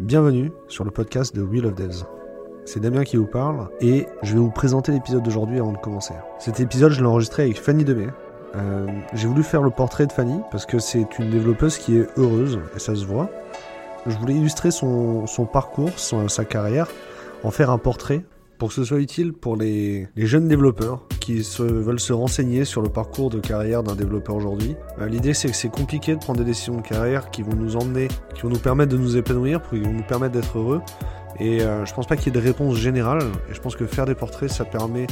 Bienvenue sur le podcast de Wheel of Devs. C'est Damien qui vous parle et je vais vous présenter l'épisode d'aujourd'hui avant de commencer. Cet épisode, je l'ai enregistré avec Fanny Demey. Euh, J'ai voulu faire le portrait de Fanny parce que c'est une développeuse qui est heureuse et ça se voit. Je voulais illustrer son, parcours, son- sa carrière, en faire un portrait pour que ce soit utile pour les, jeunes développeurs qui se, veulent se renseigner sur le parcours de carrière d'un développeur aujourd'hui. Euh, L'idée c'est que c'est compliqué de prendre des décisions de carrière qui vont nous emmener, qui vont nous permettre de nous épanouir, qui vont nous permettre d'être heureux. Et euh, je pense pas qu'il y ait de réponse générale. Et je pense que faire des portraits, ça permet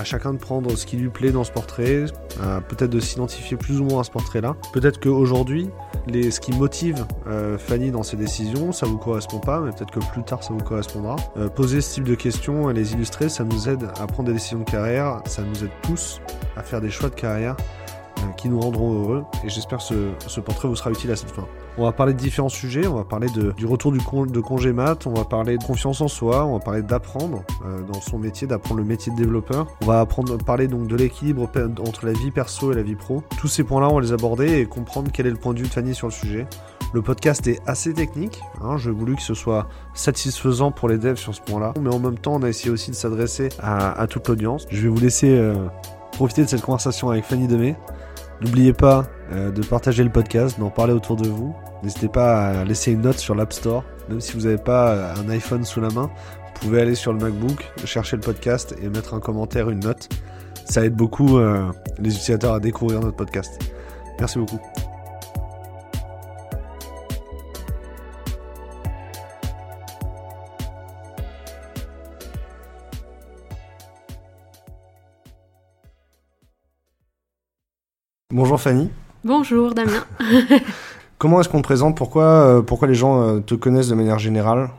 à chacun de prendre ce qui lui plaît dans ce portrait, euh, peut-être de s'identifier plus ou moins à ce portrait-là. Peut-être qu'aujourd'hui, ce qui motive euh, Fanny dans ses décisions, ça vous correspond pas, mais peut-être que plus tard ça vous correspondra. Euh, poser ce type de questions et les illustrer, ça nous aide à prendre des décisions de carrière, ça nous aide tous à faire des choix de carrière qui nous rendront heureux. Et j'espère que ce, ce portrait vous sera utile à cette fin. On va parler de différents sujets, on va parler du retour du de congé mat, on va parler de confiance en soi, on va parler d'apprendre euh, dans son métier, d'apprendre le métier de développeur. On va apprendre, parler donc de l'équilibre entre la vie perso et la vie pro. Tous ces points-là, on va les aborder et comprendre quel est le point de vue de Fanny sur le sujet. Le podcast est assez technique, hein, j'ai voulu que ce soit satisfaisant pour les devs sur ce point-là, mais en même temps on a essayé aussi de s'adresser à, à toute l'audience. Je vais vous laisser euh, profiter de cette conversation avec Fanny Demey. N'oubliez pas euh, de partager le podcast, d'en parler autour de vous. N'hésitez pas à laisser une note sur l'App Store, même si vous n'avez pas euh, un iPhone sous la main. Vous pouvez aller sur le MacBook, chercher le podcast et mettre un commentaire, une note. Ça aide beaucoup euh, les utilisateurs à découvrir notre podcast. Merci beaucoup. Bonjour Fanny. Bonjour Damien. Comment est-ce qu'on te présente? Pourquoi, euh, pourquoi les gens euh, te connaissent de manière générale?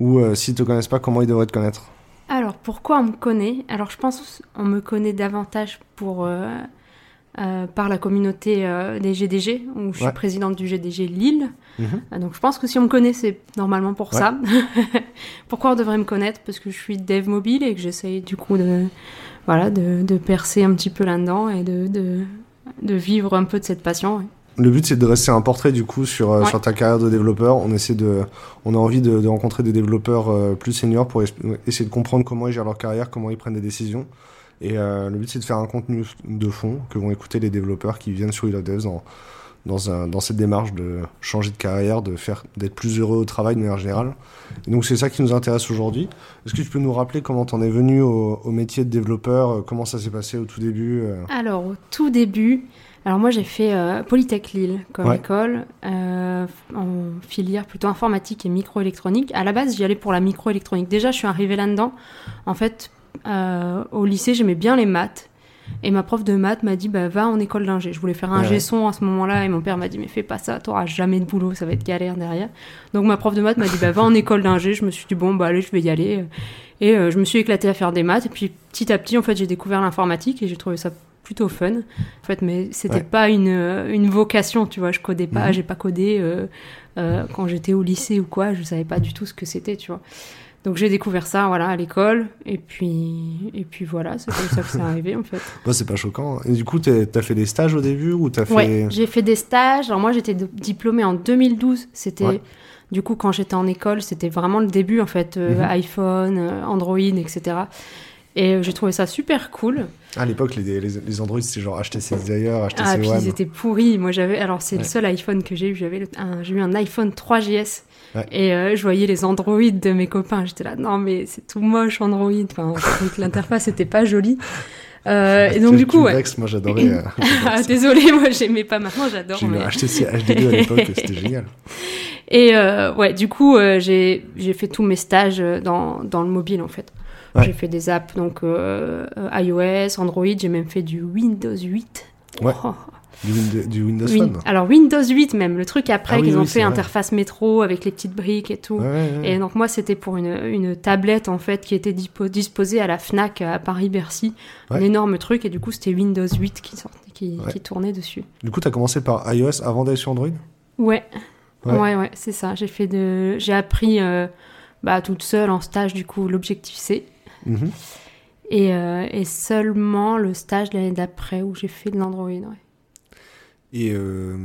Ou euh, s'ils te connaissent pas, comment ils devraient te connaître? Alors pourquoi on me connaît? Alors je pense on me connaît davantage pour euh, par la communauté des GDG où je suis présidente du GDG Lille. Mhm. Donc je pense que si on me connaît c'est normalement pour Ouais. ça. pourquoi on devrait me connaître? Parce que je suis dev mobile et que j'essaye du coup de voilà de, de percer un petit peu là-dedans et de, de de vivre un peu de cette passion. ouais. Le but c'est de dresser un portrait du coup sur, euh, Ouais. sur ta carrière de développeur. On essaie de, on a envie de, de rencontrer des développeurs euh, plus seniors pour es- essayer de comprendre comment ils gèrent leur carrière, comment ils prennent des décisions. Et euh, le but c'est de faire un contenu de fond que vont écouter les développeurs qui viennent sur of Devs dans, dans, un- dans cette démarche de changer de carrière, de faire d'être plus heureux au travail de manière générale. Et donc c'est ça qui nous intéresse aujourd'hui. Est-ce que tu peux nous rappeler comment t'en es venu au, au métier de développeur, euh, comment ça s'est passé au tout début euh? Alors, au tout début, alors moi j'ai fait euh, Polytech Lille comme Ouais. école, euh, en filière plutôt informatique et microélectronique. À la base, j'y allais pour la microélectronique. Déjà, je suis arrivée là-dedans. En fait, euh, au lycée, j'aimais bien les maths. Et ma prof de maths m'a dit, bah, va en école d'ingé. Je voulais faire un Ouais. G-son à ce moment-là. Et mon père m'a dit, mais fais pas ça, t'auras jamais de boulot, ça va être galère derrière. Donc ma prof de maths m'a dit, bah, va en école d'ingé. Je me suis dit, bon, bah, allez, je vais y aller. Et euh, je me suis éclatée à faire des maths. Et puis petit à petit, en fait, j'ai découvert l'informatique et j'ai trouvé ça plutôt fun. En fait, mais c'était Ouais. pas une, euh, une vocation, tu vois. Je codais pas, Mhm. j'ai pas codé euh, euh, quand j'étais au lycée ou quoi. Je savais pas du tout ce que c'était, tu vois. Donc j'ai découvert ça, voilà, à l'école. Et puis, et puis voilà, c'est comme ça que c'est arrivé, en fait. Bah, c'est pas choquant. Et du coup, t'as fait des stages au début ou t'as fait... Ouais, j'ai fait des stages. Alors moi, j'étais diplômée en 2012. C'était Ouais. du coup quand j'étais en école, c'était vraiment le début en fait, euh, Mhm. iPhone, euh, Android, etc. Et euh, j'ai trouvé ça super cool. À l'époque, les, les, les Android, c'était genre HTC Desire, HTC Ah, puis One. ils étaient pourris. Moi, j'avais. Alors, c'est Ouais. le seul iPhone que j'ai eu. J'avais j'ai eu un iPhone 3GS. Ouais. Et euh, je voyais les Android de mes copains. J'étais là, non, mais c'est tout moche, Android. Enfin, l'interface était pas jolie. Euh, et donc, du coup, ouais. moi j'adorais. euh, Ah, désolée, moi, j'aimais pas. Maintenant, j'adore. J'ai mais- HTC HD2 à l'époque, c'était génial. Et euh, ouais, du coup, euh, j'ai j'ai fait tous mes stages dans, dans le mobile, en fait. Ouais. J'ai fait des apps, donc iOS, Android. J'ai même fait du Windows 8. Ouais. Oh. Du, Wind- du Windows Win- Phone. Alors Windows 8 même, le truc après Ah oui, qu'ils ont oui, fait vrai. interface métro avec les petites briques et tout. Ouais, ouais, ouais. Et donc moi c'était pour une, une tablette en fait qui était dispo- disposée à la Fnac à Paris-Bercy, un énorme truc et du coup c'était Windows 8 qui, sortait, qui, qui tournait dessus. Du coup, t'as commencé par iOS avant d'aller sur Android? Ouais, Ouais. ouais, ouais, c'est ça. J'ai fait de, j'ai appris euh, bah, toute seule en stage du coup l'objectif C Mhm. et, euh, et seulement le stage l'année d'après où j'ai fait de l'Android. Ouais. Et euh,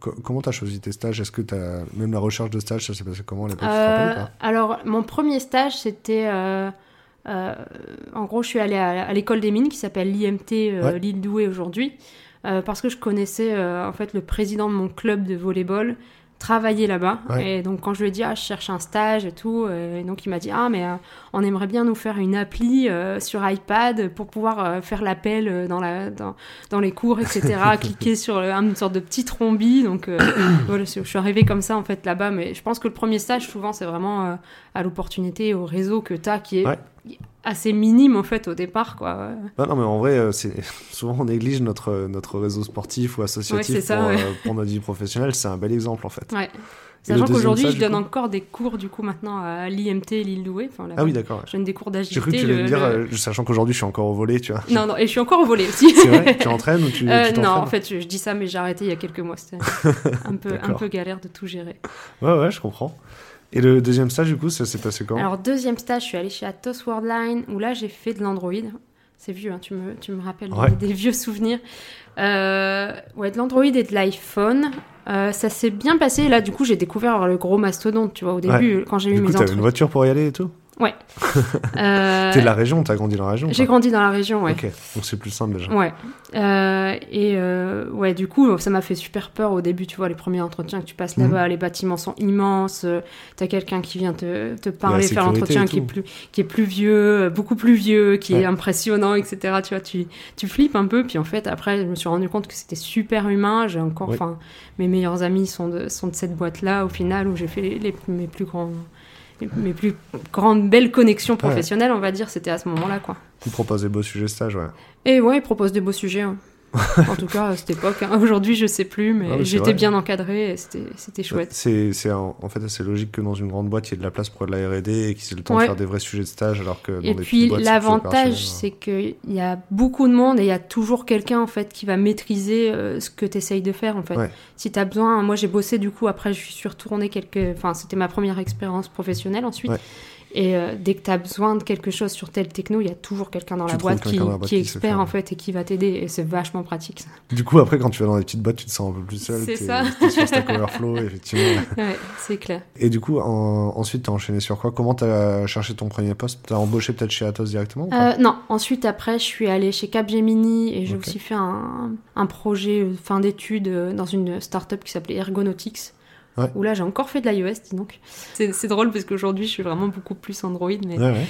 Co- comment t'as choisi tes stages? Est-ce que t'as même la recherche de stage, ça s'est passé comment à l'époque? Tu Euh, alors, mon premier stage, c'était. euh, en gros, je suis allée à, à l'école des mines qui s'appelle l'IMT Ouais. Lille Douai aujourd'hui, parce que je connaissais en fait le président de mon club de volleyball travaillait là-bas. Ouais. Et donc, quand je lui ai dit, ah, je cherche un stage et tout, euh, et donc il m'a dit, ah, mais euh, on aimerait bien nous faire une appli euh, sur iPad pour pouvoir euh, faire l'appel dans, la, dans, dans les cours, etc. cliquer sur une sorte de petit trombi. Donc, voilà, je suis arrivée comme ça, en fait, là-bas. Mais je pense que le premier stage, souvent, c'est vraiment à l'opportunité, au réseau que tu as, qui est Ouais. Assez minime, en fait, au départ, quoi. Non, mais en vrai, euh, c'est souvent on néglige notre, notre réseau sportif ou associatif Ouais, c'est ça, pour, ouais. euh, pour notre vie professionnelle. C'est un bel exemple en fait. Ouais. Sachant qu'aujourd'hui, je donne coup encore des cours, du coup, maintenant, à l'IMT Lille Douai. Enfin. Ah oui, d'accord. Je donne des cours d'agilité. J'ai cru que tu le- dire, le- euh, sachant qu'aujourd'hui je suis encore au volet, tu vois. Non, non, et je suis encore au volet aussi. C'est vrai? Tu entraînes ou tu, Euh, tu non, en fait, je, je dis ça, mais j'ai arrêté il y a quelques mois. C'était un peu, un peu galère de tout gérer. Ouais, ouais, je comprends. Et le deuxième stage, du coup, ça s'est passé comment Alors, deuxième stage, je suis allée chez Atos Worldline, où là, j'ai fait de l'Android. C'est vieux, hein, tu, me, tu me rappelles Ouais. des, des vieux souvenirs. Euh, ouais, de l'Android et de l'iPhone. Euh, ça s'est bien passé. Là, du coup, j'ai découvert le gros mastodonte, tu vois, au début, quand j'ai eu Du coup, mes t'avais une entrées. voiture pour y aller et tout? Euh, T'es de la région, t'as grandi dans la région J'ai grandi dans la région, ouais. Ok, donc c'est plus simple déjà. Ouais. Euh, et euh, ouais, du coup, ça m'a fait super peur au début, tu vois, les premiers entretiens que tu passes Mhm. là-bas, les bâtiments sont immenses, euh, t'as quelqu'un qui vient te, te parler, faire l'entretien et qui est, plus, qui est plus vieux, beaucoup plus vieux, qui Ouais. est impressionnant, etc. Tu vois, tu, tu flippes un peu, puis en fait, après, je me suis rendu compte que c'était super humain. J'ai encore, enfin, mes meilleurs amis sont de, sont de cette boîte-là, au final, où j'ai fait les, les- mes plus grands. Mes plus grandes belles connexions professionnelles, on va dire, c'était à ce moment-là, quoi. Tu proposes des beaux sujets stage, ouais. Et ouais, ils proposent des beaux sujets. hein. en tout cas, à cette époque. hein. Aujourd'hui, je sais plus, mais, Ah, mais j'étais bien encadrée et c'était c'était chouette. C'est, c'est en, fait assez logique que dans une grande boîte, il y ait de la place pour de la R&D et qu'ils aient le temps Ouais. de faire des vrais sujets de stage, alors que dans Et des puis l'avantage, c'est qu'il y a beaucoup de monde et il y a toujours quelqu'un en fait qui va maîtriser euh, ce que tu essayes de faire en fait. Ouais. Si tu as besoin, moi j'ai bossé du coup, après je suis retournée quelques... Enfin, c'était ma première expérience professionnelle ensuite. Ouais. Et euh, dès que tu as besoin de quelque chose sur tel techno, il y a toujours quelqu'un dans Tu la boîte qui, quelqu'un dans la boîte qui est expert faire. en fait et qui va t'aider et c'est vachement pratique. ça. Du coup, après, quand tu vas dans des petites boîtes, tu te sens un peu plus seul. C'est ça. t'es sur Stack Overflow, effectivement. Ouais, c'est clair. Et du coup, en- ensuite, t'as enchaîné sur quoi? Comment t'as cherché ton premier poste? T'as embauché peut-être chez Atos directement ou pas? Euh, non, ensuite après je suis allée chez Capgemini et j'ai aussi fait un, un projet euh, fin d'études dans une start-up qui s'appelait Ergonautics. Ouais. Où là j'ai encore fait de l'iOS, dis donc. C'est c'est drôle parce qu'aujourd'hui je suis vraiment beaucoup plus Android. Mais... Ouais, ouais.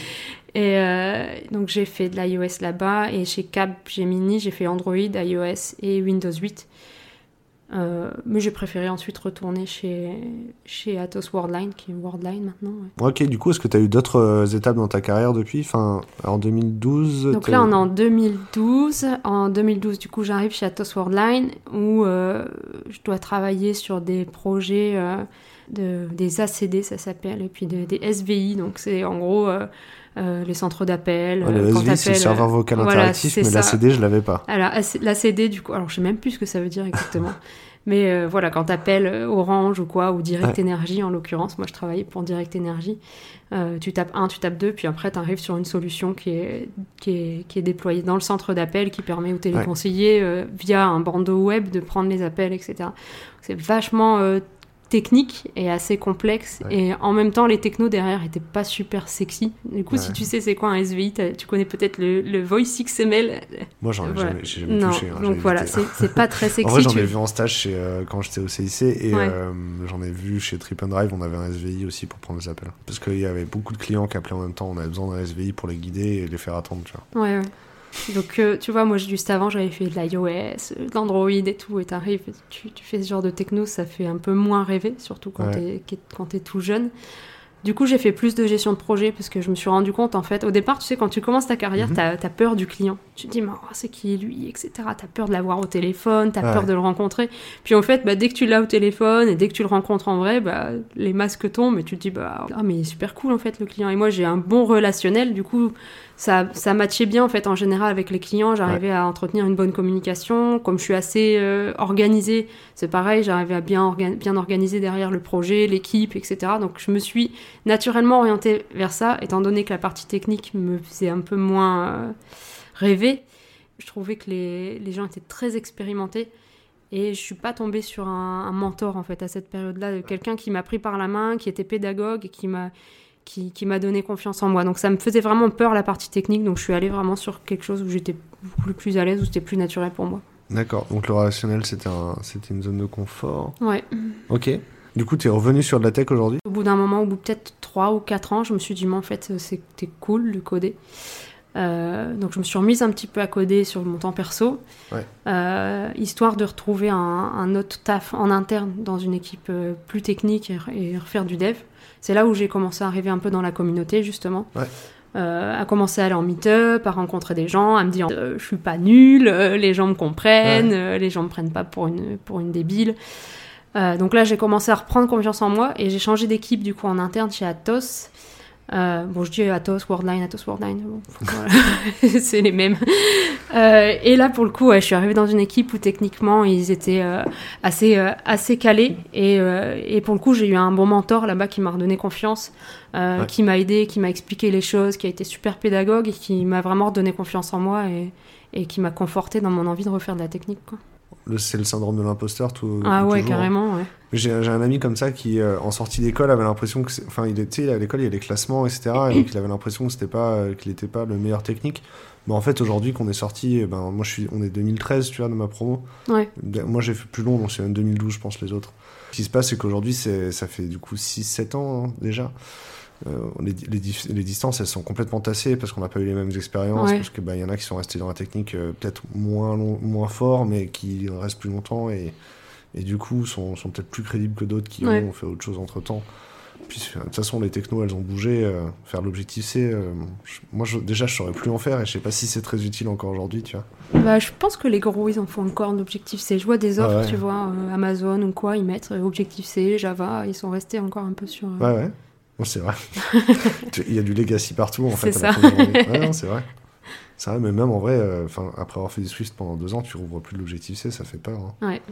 Et euh, donc j'ai fait de l'iOS là-bas et chez Capgemini j'ai fait Android, iOS et Windows 8. Euh, mais j'ai préféré ensuite retourner chez, chez Atos Worldline, qui est Worldline maintenant. ouais. Ok, du coup, est-ce que t'as eu d'autres euh, étapes dans ta carrière depuis? Enfin, en 2012 Donc là, on est en 2012. En 2012, du coup, j'arrive chez Atos Worldline où euh, je dois travailler sur des projets de, des ACD, ça s'appelle, et puis de- des SVI. Donc c'est en gros euh, les centres d'appel. Ouais, euh, le SVI, c'est le serveur euh, vocal voilà, interactif, mais ça. la CD, je l'avais pas. Alors, AC l'ACD, du coup, alors je sais même plus ce que ça veut dire exactement. Mais euh, voilà, quand t'appelles Orange ou quoi, ou Direct Ouais. Energy en l'occurrence, moi je travaillais pour Direct Energy, euh, tu tapes 1, tu tapes 2, puis après tu arrives sur une solution qui est, qui est, qui est déployée dans le centre d'appel, qui permet aux téléconseillers, via un bandeau web, de prendre les appels, etc. C'est vachement technique et assez complexe, Ouais. et en même temps les technos derrière étaient pas super sexy. Du coup, Ouais. si tu sais c'est quoi un SVI, tu connais peut-être le, le Voice XML. Moi, j'en ai Voilà. jamais, Non, touché. hein, donc voilà, c'est pas très sexy. En vrai, j'en ai vu en stage chez, euh, quand j'étais au CIC et Ouais. euh, j'en ai vu chez Trip and Drive, on avait un SVI aussi pour prendre les appels. Parce qu'il y avait beaucoup de clients qui appelaient en même temps, on avait besoin d'un SVI pour les guider et les faire attendre, tu vois. Ouais, ouais. Donc, euh, tu vois, moi, juste avant, j'avais fait de l'iOS, euh, de l'Android et tout, et t'arrives, tu, tu fais ce genre de techno, ça fait un peu moins rêver, surtout quand Ouais. t'es quand tout jeune. Du coup, j'ai fait plus de gestion de projet parce que je me suis rendu compte, en fait, au départ, tu sais, quand tu commences ta carrière, Mhm. t'as as peur du client. Tu te dis, mais oh, c'est qui lui, etc. T'as peur de l'avoir au téléphone, t'as Ouais. peur de le rencontrer. Puis en fait, bah, dès que tu l'as au téléphone et dès que tu le rencontres en vrai, bah, les masques tombent et tu te dis, bah, ah, mais il est super cool, en fait, le client. Et moi, j'ai un bon relationnel, du coup, ça, ça matchait bien en fait en général avec les clients. J'arrivais à entretenir une bonne communication. Comme je suis assez euh, organisée, c'est pareil, j'arrivais à bien, orga- bien organiser derrière le projet, l'équipe, etc. Donc je me suis naturellement orientée vers ça, étant donné que la partie technique me faisait un peu moins euh, rêver. Je trouvais que les, les gens étaient très expérimentés. Et je suis pas tombée sur un, un mentor en fait à cette période-là, de quelqu'un qui m'a pris par la main, qui était pédagogue et qui m'a qui, qui m'a donné confiance en moi. Donc ça me faisait vraiment peur la partie technique, donc je suis allée vraiment sur quelque chose où j'étais beaucoup plus à l'aise, où c'était plus naturel pour moi. D'accord, donc le relationnel c'était un, c'était une zone de confort. Ouais. Ok. Du coup, tu es revenu sur de la tech aujourd'hui? Au bout d'un moment, au bout peut-être 3 ou 4 ans, je me suis dit, mais en fait, c'était cool de coder. Euh, donc je me suis remise un petit peu à coder sur mon temps perso, Ouais. euh, histoire de retrouver un, un autre taf en interne dans une équipe euh, plus technique et refaire du dev. C'est là où j'ai commencé à arriver un peu dans la communauté justement. Ouais. Euh, à commencer à aller en meet-up, à rencontrer des gens, à me dire euh, je suis pas nulle, euh, les gens me comprennent, Ouais. euh, les gens me prennent pas pour une, pour une débile. Euh, donc là j'ai commencé à reprendre confiance en moi et j'ai changé d'équipe du coup en interne chez Atos. Euh, bon, je dis Atos, Worldline, Atos, Worldline, bon, voilà. c'est les mêmes. Euh, et là, pour le coup, ouais, je suis arrivée dans une équipe où techniquement, ils étaient euh, assez, euh, assez calés. Et, euh, et pour le coup, j'ai eu un bon mentor là-bas qui m'a redonné confiance, euh, Ouais. qui m'a aidé, qui m'a expliqué les choses, qui a été super pédagogue et qui m'a vraiment redonné confiance en moi et, et qui m'a conforté dans mon envie de refaire de la technique. Quoi. C'est le syndrome de l'imposteur tout. Ah ouais, toujours, carrément, ouais. J'ai un ami comme ça qui, euh, en sortie d'école, avait l'impression que. Enfin, il était à l'école, il y a les classements, etc. Et donc, il avait l'impression que c'était pas, euh, qu'il n'était pas le meilleur technique. Mais en fait, aujourd'hui, qu'on est sorti, eh ben, moi, je suis, on est 2013, tu vois, de ma promo. Ouais. Ben, Moi, j'ai fait plus long, donc c'est même 2012, je pense, les autres. Ce qui se passe, c'est qu'aujourd'hui, c'est- ça fait du coup 6-7 ans hein, déjà. Euh, les, les, dif- les distances, elles sont complètement tassées parce qu'on n'a pas eu les mêmes expériences. Ouais. Parce qu'il y en a qui sont restés dans la technique euh, peut-être moins, long- moins fort, mais qui restent plus longtemps et, et du coup sont, sont peut-être plus crédibles que d'autres qui Ouais. ont fait autre chose entre temps. Puis de toute façon, les technos, elles ont bougé. euh, faire l'objectif C, moi je- déjà, je saurais plus en faire et je sais pas si c'est très utile encore aujourd'hui, tu vois. Bah, je pense que les gros, ils en font encore l'objectif C. Je vois des offres, Ah ouais. tu vois, Amazon ou quoi, ils mettent objectif C, Java, ils sont restés encore un peu sur. Ouais, ouais. Bon, c'est vrai. Il y a du legacy partout, en fait. C'est ça. Ouais, c'est vrai. C'est vrai, mais même en vrai, euh, après avoir fait du Swift pendant deux ans, tu rouvres plus l'objectif C, ça fait peur. hein. Ouais.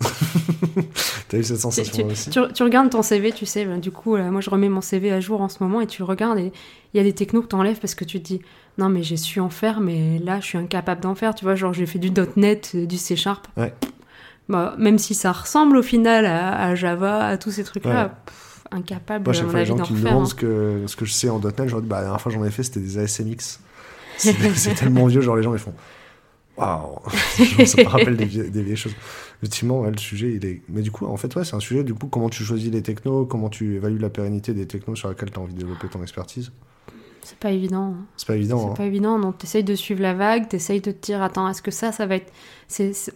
T'as eu cette sensation tu- aussi? tu- tu regardes ton CV, tu sais, bah, du coup, euh, moi je remets mon CV à jour en ce moment et tu le regardes et il y a des technos que tu enlèves parce que tu te dis non, mais j'ai su en faire, mais là je suis incapable d'en faire. Tu vois, genre j'ai fait du .NET, euh, du C Sharp. Ouais. Bah, même si ça ressemble au final à, à Java, à tous ces trucs-là, Ouais. Incapable Moi, à chaque fois, les gens qui me demandent hein. ce que, ce que je sais en .NET, je leur dis, bah, la dernière fois, j'en ai fait, c'était des ASMX. C'est tellement vieux, genre, les gens, ils font, waouh, ça me rappelle des, vie- des vieilles choses. Effectivement, ouais, le sujet, il est. Mais du coup, en fait, ouais, c'est un sujet, du coup, comment tu choisis les technos, comment tu évalues la pérennité des technos sur lesquels tu as envie de développer ton expertise. C'est pas évident. hein. C'est pas évident, C'est hein. pas évident, donc t'essayes de suivre la vague, t'essayes de te dire, attends, est-ce que ça, ça va être...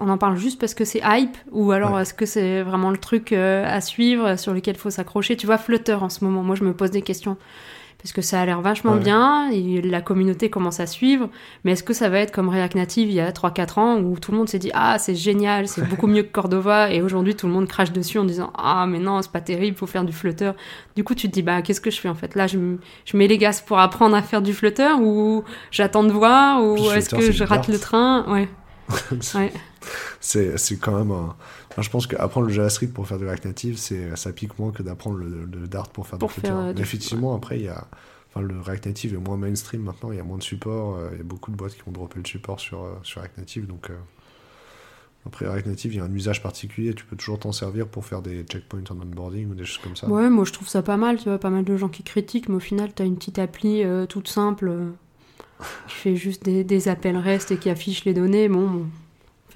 On en parle juste parce que c'est hype, ou alors Ouais. est-ce que c'est vraiment le truc euh, à suivre, sur lequel il faut s'accrocher? Tu vois, Flutter en ce moment, moi je me pose des questions, parce que ça a l'air vachement Ouais. bien, et la communauté commence à suivre, mais est-ce que ça va être comme React Native il y a 3-4 ans, où tout le monde s'est dit, ah, c'est génial, c'est beaucoup mieux que Cordova, et aujourd'hui tout le monde crache dessus en disant, ah, mais non, c'est pas terrible, faut faire du Flutter. Du coup, tu te dis, bah, qu'est-ce que je fais en fait? Là, je, mets les gaz pour apprendre à faire du Flutter ou j'attends de voir ou est-ce que je rate le train? Ouais. Ouais. c'est c'est quand même un. Enfin, je pense qu'apprendre le JavaScript pour faire du React Native, c'est ça pique moins que d'apprendre le, le Dart pour faire Pour du Flutter. euh, Mais effectivement, après, il y a. Enfin, le React Native est moins mainstream maintenant, il y a moins de support, euh, il y a beaucoup de boîtes qui vont dropper le support sur, euh, sur React Native. Donc, euh, après React Native, il y a un usage particulier, tu peux toujours t'en servir pour faire des checkpoints en onboarding ou des choses comme ça. ouais, moi je trouve ça pas mal, tu vois, pas mal de gens qui critiquent, mais au final, t'as une petite appli euh, toute simple euh, qui fait juste des, des appels REST et qui affiche les données. Bon,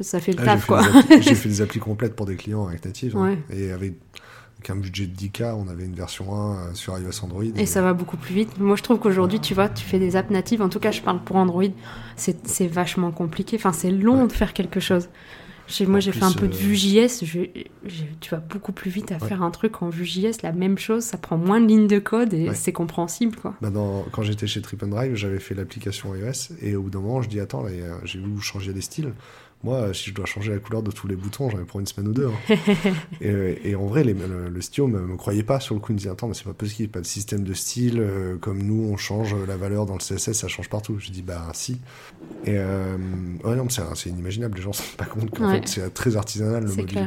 ça fait le Ah, j'ai taf fait quoi. J'ai fait des applis complètes pour des clients Native. hein. Ouais. Et avec, avec un budget de 10K, on avait une version 1 euh, sur iOS Android. Et ça va beaucoup plus vite. Moi, je trouve qu'aujourd'hui, tu vois, tu fais des apps natives. En tout cas, je parle pour Android. C'est vachement compliqué. Enfin, c'est long Ouais. de faire quelque chose. Chez moi, j'ai fait un peu de euh, Vue.js. Tu vas beaucoup plus vite à Ouais. faire un truc en Vue.js. La même chose, ça prend moins de lignes de code et Ouais. c'est compréhensible, quoi. Bah, dans- quand j'étais chez Trip and Drive, j'avais fait l'application iOS et au bout d'un moment, je dis attends, j'ai vu changer les styles. Moi, si je dois changer la couleur de tous les boutons, j'en ai pour une semaine ou deux. hein. et, et en vrai, les- le, le stylo me, me croyait pas sur le coup. Il me disait attends, mais c'est pas possible, pas de système de style euh, comme nous, on change la valeur dans le CSS, ça change partout. Je dis bah si. Et euh, ouais, non, c'est inimaginable. Les gens se rendent pas compte qu'en Ouais. fait c'est très artisanal le module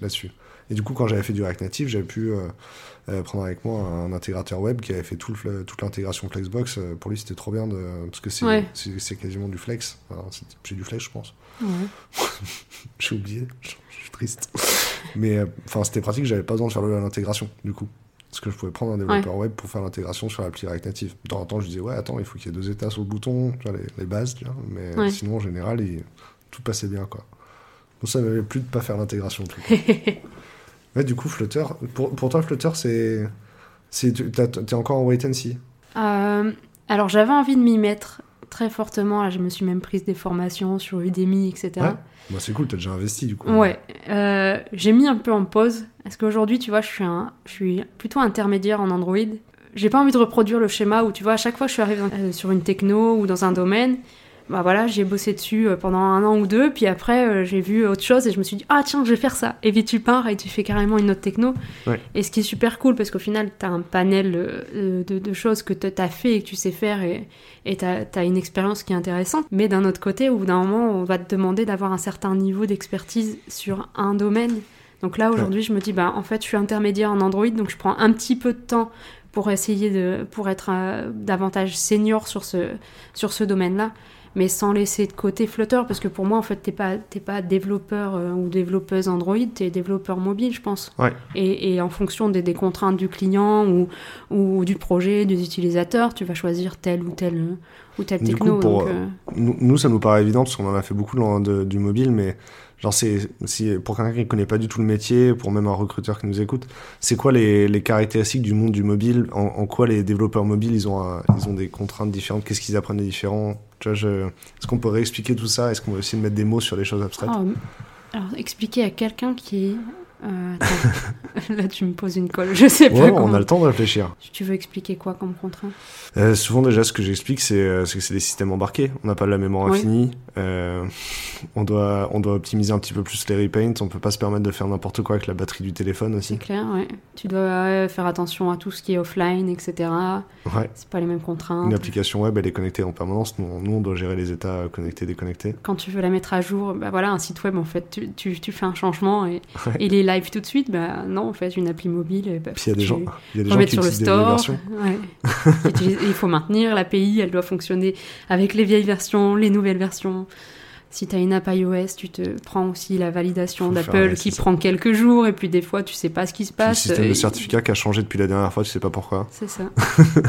là-dessus. Et du coup, quand j'avais fait du React Native, j'avais pu euh, euh, prendre avec moi un intégrateur web qui avait fait tout le, toute l'intégration Flexbox. Euh, pour lui, c'était trop bien de, parce que c'est Ouais. quasiment du Flex. Enfin, c'est du Flex, je pense. Ouais. J'ai oublié, je, je suis triste. Mais enfin, c'était pratique, j'avais pas besoin de faire l'intégration, du coup. Parce que je pouvais prendre un développeur web pour faire l'intégration sur l'appli React Native. De temps en temps, je disais, ouais, attends, il faut qu'il y ait deux états sur le bouton, tu vois, les, les bases, tu vois. Mais Ouais. sinon, en général, il- tout passait bien, quoi. Donc ça m'avait plu de pas faire l'intégration, tout. ouais, du coup, Flutter, pour, pour toi, Flutter, c'est. T'es encore en wait and see? Euh, alors j'avais envie de m'y mettre très fortement. Là, je me suis même prise des formations sur Udemy, etc. Ouais. Bah, c'est cool, t'as déjà investi, du coup. Ouais, euh, j'ai mis un peu en pause parce qu'aujourd'hui, tu vois, je suis, un, je suis plutôt intermédiaire en Android. J'ai pas envie de reproduire le schéma où, tu vois, à chaque fois que je suis arrivée dans- euh, sur une techno ou dans un domaine, bah voilà, j'ai bossé dessus euh, pendant un an ou deux, puis après, euh, j'ai vu autre chose et je me suis dit, ah tiens, je vais faire ça. Et puis tu pars et tu fais carrément une autre techno. Ouais. Et ce qui est super cool parce qu'au final, t'as un panel euh, de, de choses que t'as fait et que tu sais faire et et t'as as une expérience qui est intéressante. Mais d'un autre côté, au bout d'un moment, on va te demander d'avoir un certain niveau d'expertise sur un domaine. Donc là, aujourd'hui, je me dis, bah, en fait, je suis intermédiaire en Android, donc je prends un petit peu de temps pour essayer de, pour être euh, davantage senior sur ce, sur ce domaine-là, mais sans laisser de côté Flutter, parce que pour moi, en fait, t'es pas, t'es pas développeur euh, ou développeuse Android, t'es développeur mobile, je pense. Ouais. Et, et en fonction des, des contraintes du client ou, ou du projet, des utilisateurs, tu vas choisir tel ou tel euh, ou tel Du techno. coup, pour, donc, euh, Nous, nous, ça nous paraît évident parce qu'on en a fait beaucoup dans- de- du mobile, mais genre, c'est, si, pour quelqu'un qui ne connaît pas du tout le métier, pour même un recruteur qui nous écoute, c'est quoi les, les caractéristiques du monde du mobile? En, en quoi les développeurs mobiles ils ont, un- ils ont des contraintes différentes? Qu'est-ce qu'ils apprennent de différent? Tu vois, je- Est-ce qu'on peut réexpliquer tout ça? Est-ce qu'on va essayer de mettre des mots sur les choses abstraites? Oh, alors, expliquer à quelqu'un qui. Euh, attends. Là, tu me poses une colle, je sais Ouais, pas on a le temps de réfléchir. Tu veux expliquer quoi comme contrainte? Euh, souvent, déjà, ce que j'explique, c'est euh, c'est que c'est des systèmes embarqués. On n'a pas de la mémoire Oui. infinie. Euh, on, doit, on doit optimiser un petit peu plus les repaints. On peut pas se permettre de faire n'importe quoi avec la batterie du téléphone aussi. C'est clair, ouais. Tu dois faire attention à tout ce qui est offline, etc. Ouais. C'est pas les mêmes contraintes. Une application web, elle est connectée en permanence. Nous, on- nous, on doit gérer les états connectés, déconnectés. Quand tu veux la mettre à jour, bah voilà, un site web, en fait, tu, tu, tu fais un changement et, Ouais. et il est live tout de suite. Bah non, en fait, une appli mobile. bah, Puis il y a des tu- gens, il y a des gens qui sur le des store. Ouais. Il faut maintenir l'API, elle doit fonctionner avec les vieilles versions, les nouvelles versions. Si tu as une app iOS, tu te prends aussi la validation d'Apple ouais, qui prend quelques jours et puis des fois tu sais pas ce qui se Puis Le passe. système de certificat qui a changé depuis la dernière fois, tu sais pas pourquoi. C'est ça.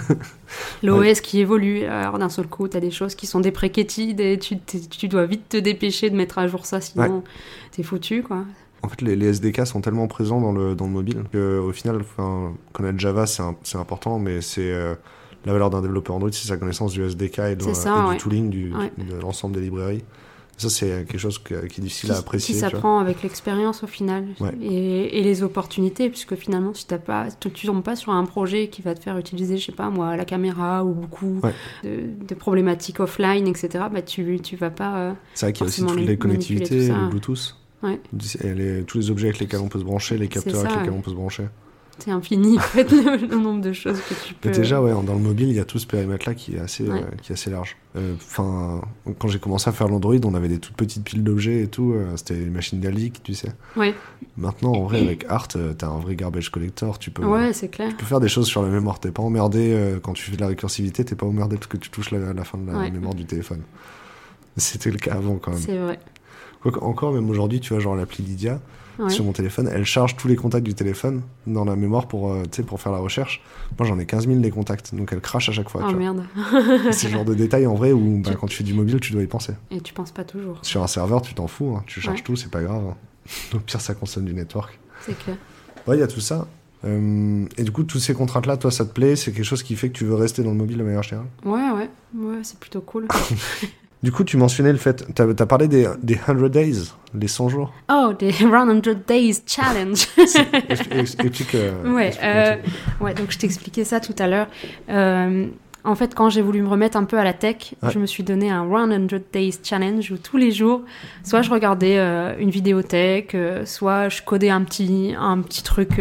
L'OS qui évolue, alors d'un seul coup, tu as des choses qui sont dépréquétides et tu, tu dois vite te dépêcher de mettre à jour ça, sinon t'es foutu, quoi. En fait, les, les SDK sont tellement présents dans le, dans le mobile qu'au final, enfin, connaître Java, c'est important, mais c'est euh, la valeur d'un développeur Android, c'est sa connaissance du SDK et, de- ça, et ouais. du tooling du, Ouais. de l'ensemble des librairies. Ça, c'est quelque chose que- qui est difficile qui, à apprécier. qui s'apprend avec l'expérience au final Ouais. et, et les opportunités puisque finalement si t'as pas tu, tu tombes pas sur un projet qui va te faire utiliser je sais pas moi la caméra ou beaucoup Ouais. de, de problématiques offline etc bah tu tu vas pas euh, C'est vrai qu'il y a aussi toutes les- les connectivités, tout ça. le Bluetooth. Ouais. Et les- tous les objets avec lesquels on peut se brancher, les capteurs ça, avec lesquels ouais. on peut se brancher. c'est infini en fait le, le nombre de choses que tu peux Mais déjà, ouais, dans le mobile, il y a tout ce périmètre-là qui est assez, Ouais. euh, qui est assez large. Euh, Enfin, quand j'ai commencé à faire l'Android, on avait des toutes petites piles d'objets et tout. euh, C'était une machine gallique, tu sais. ouais Maintenant, en vrai, avec Art, euh, t'as un vrai garbage collector. Tu peux, ouais c'est clair tu peux faire des choses sur la mémoire. T'es pas emmerdé quand tu fais de la récursivité. T'es pas emmerdé parce que tu touches la, la fin de la Ouais. mémoire du téléphone. C'était le cas avant quand même. c'est vrai Quoique, encore, même aujourd'hui, tu vois, genre l'appli Lydia ouais. sur mon téléphone, elle charge tous les contacts du téléphone dans la mémoire pour, euh, pour faire la recherche. Moi, j'en ai 15 000 les contacts, donc elle crache à chaque fois. oh tu merde C'est le genre de détail en vrai où bah, Tu- quand tu fais du mobile, tu dois y penser. et tu penses pas toujours Sur un serveur, tu t'en fous, hein. tu charges Ouais. tout, c'est pas grave. hein. Au pire, ça consomme du network. c'est clair Ouais, il y a tout ça. Euh, et du coup, toutes ces contraintes-là, toi, ça te plaît? C'est quelque chose qui fait que tu veux rester dans le mobile de manière générale? Ouais ouais ouais c'est plutôt cool Du coup, tu mentionnais le fait, t'as as parlé des, des 100 days, les 100 jours. oh des 100 days challenge Expli- ex- Explique. euh, Ouais, euh, ouais, donc je t'expliquais ça tout à l'heure. Euh, en fait, quand j'ai voulu me remettre un peu à la tech, Ouais. je me suis donné un 100 Days Challenge où tous les jours, soit je regardais une vidéo tech, soit je codais un petit, un petit truc.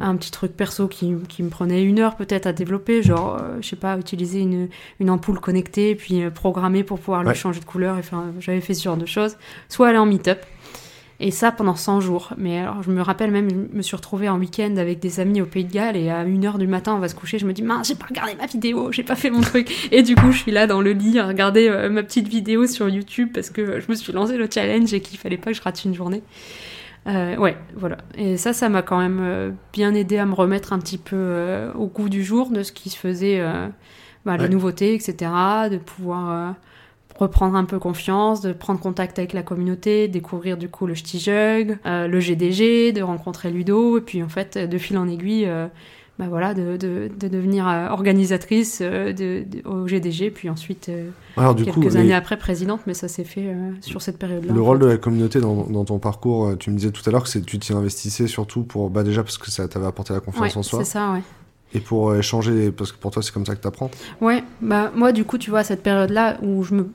Un petit truc perso qui, qui me prenait une heure peut-être à développer, genre, euh, je sais pas, utiliser une, une ampoule connectée, puis euh, programmer pour pouvoir lui Ouais. changer de couleur, et enfin, j'avais fait ce genre de choses. Soit aller en meet-up. Et ça pendant 100 jours. Mais alors, je me rappelle même, je me suis retrouvée en week-end avec des amis au Pays de Galles et à 1h du matin, on va se coucher. Je me dis, mince, j'ai pas regardé ma vidéo, j'ai pas fait mon truc. Et du coup, je suis là dans le lit à regarder euh, ma petite vidéo sur YouTube parce que je me suis lancé le challenge et qu'il fallait pas que je rate une journée. Euh, ouais, voilà. Et ça, ça m'a quand même euh, bien aidé à me remettre un petit peu euh, au goût du jour de ce qui se faisait, euh, bah, Ouais. les nouveautés, etc. De pouvoir reprendre un peu confiance, de prendre contact avec la communauté, découvrir du coup le Stijug, le GDG, de rencontrer Ludo, et puis en fait, de fil en aiguille, bah voilà, de, de, de devenir euh, organisatrice euh, de, au GDG, puis ensuite, euh, Alors du quelques coup, années les- après, présidente, mais ça s'est fait euh, sur cette période-là. le rôle fait. de la communauté dans, dans ton parcours, tu me disais tout à l'heure que tu t'y investissais surtout pour bah déjà parce que ça t'avait apporté la confiance Ouais, en soi c'est ça, ouais. et pour échanger parce que pour toi c'est comme ça que t'apprends. Ouais, bah moi du coup tu vois cette période-là où je me,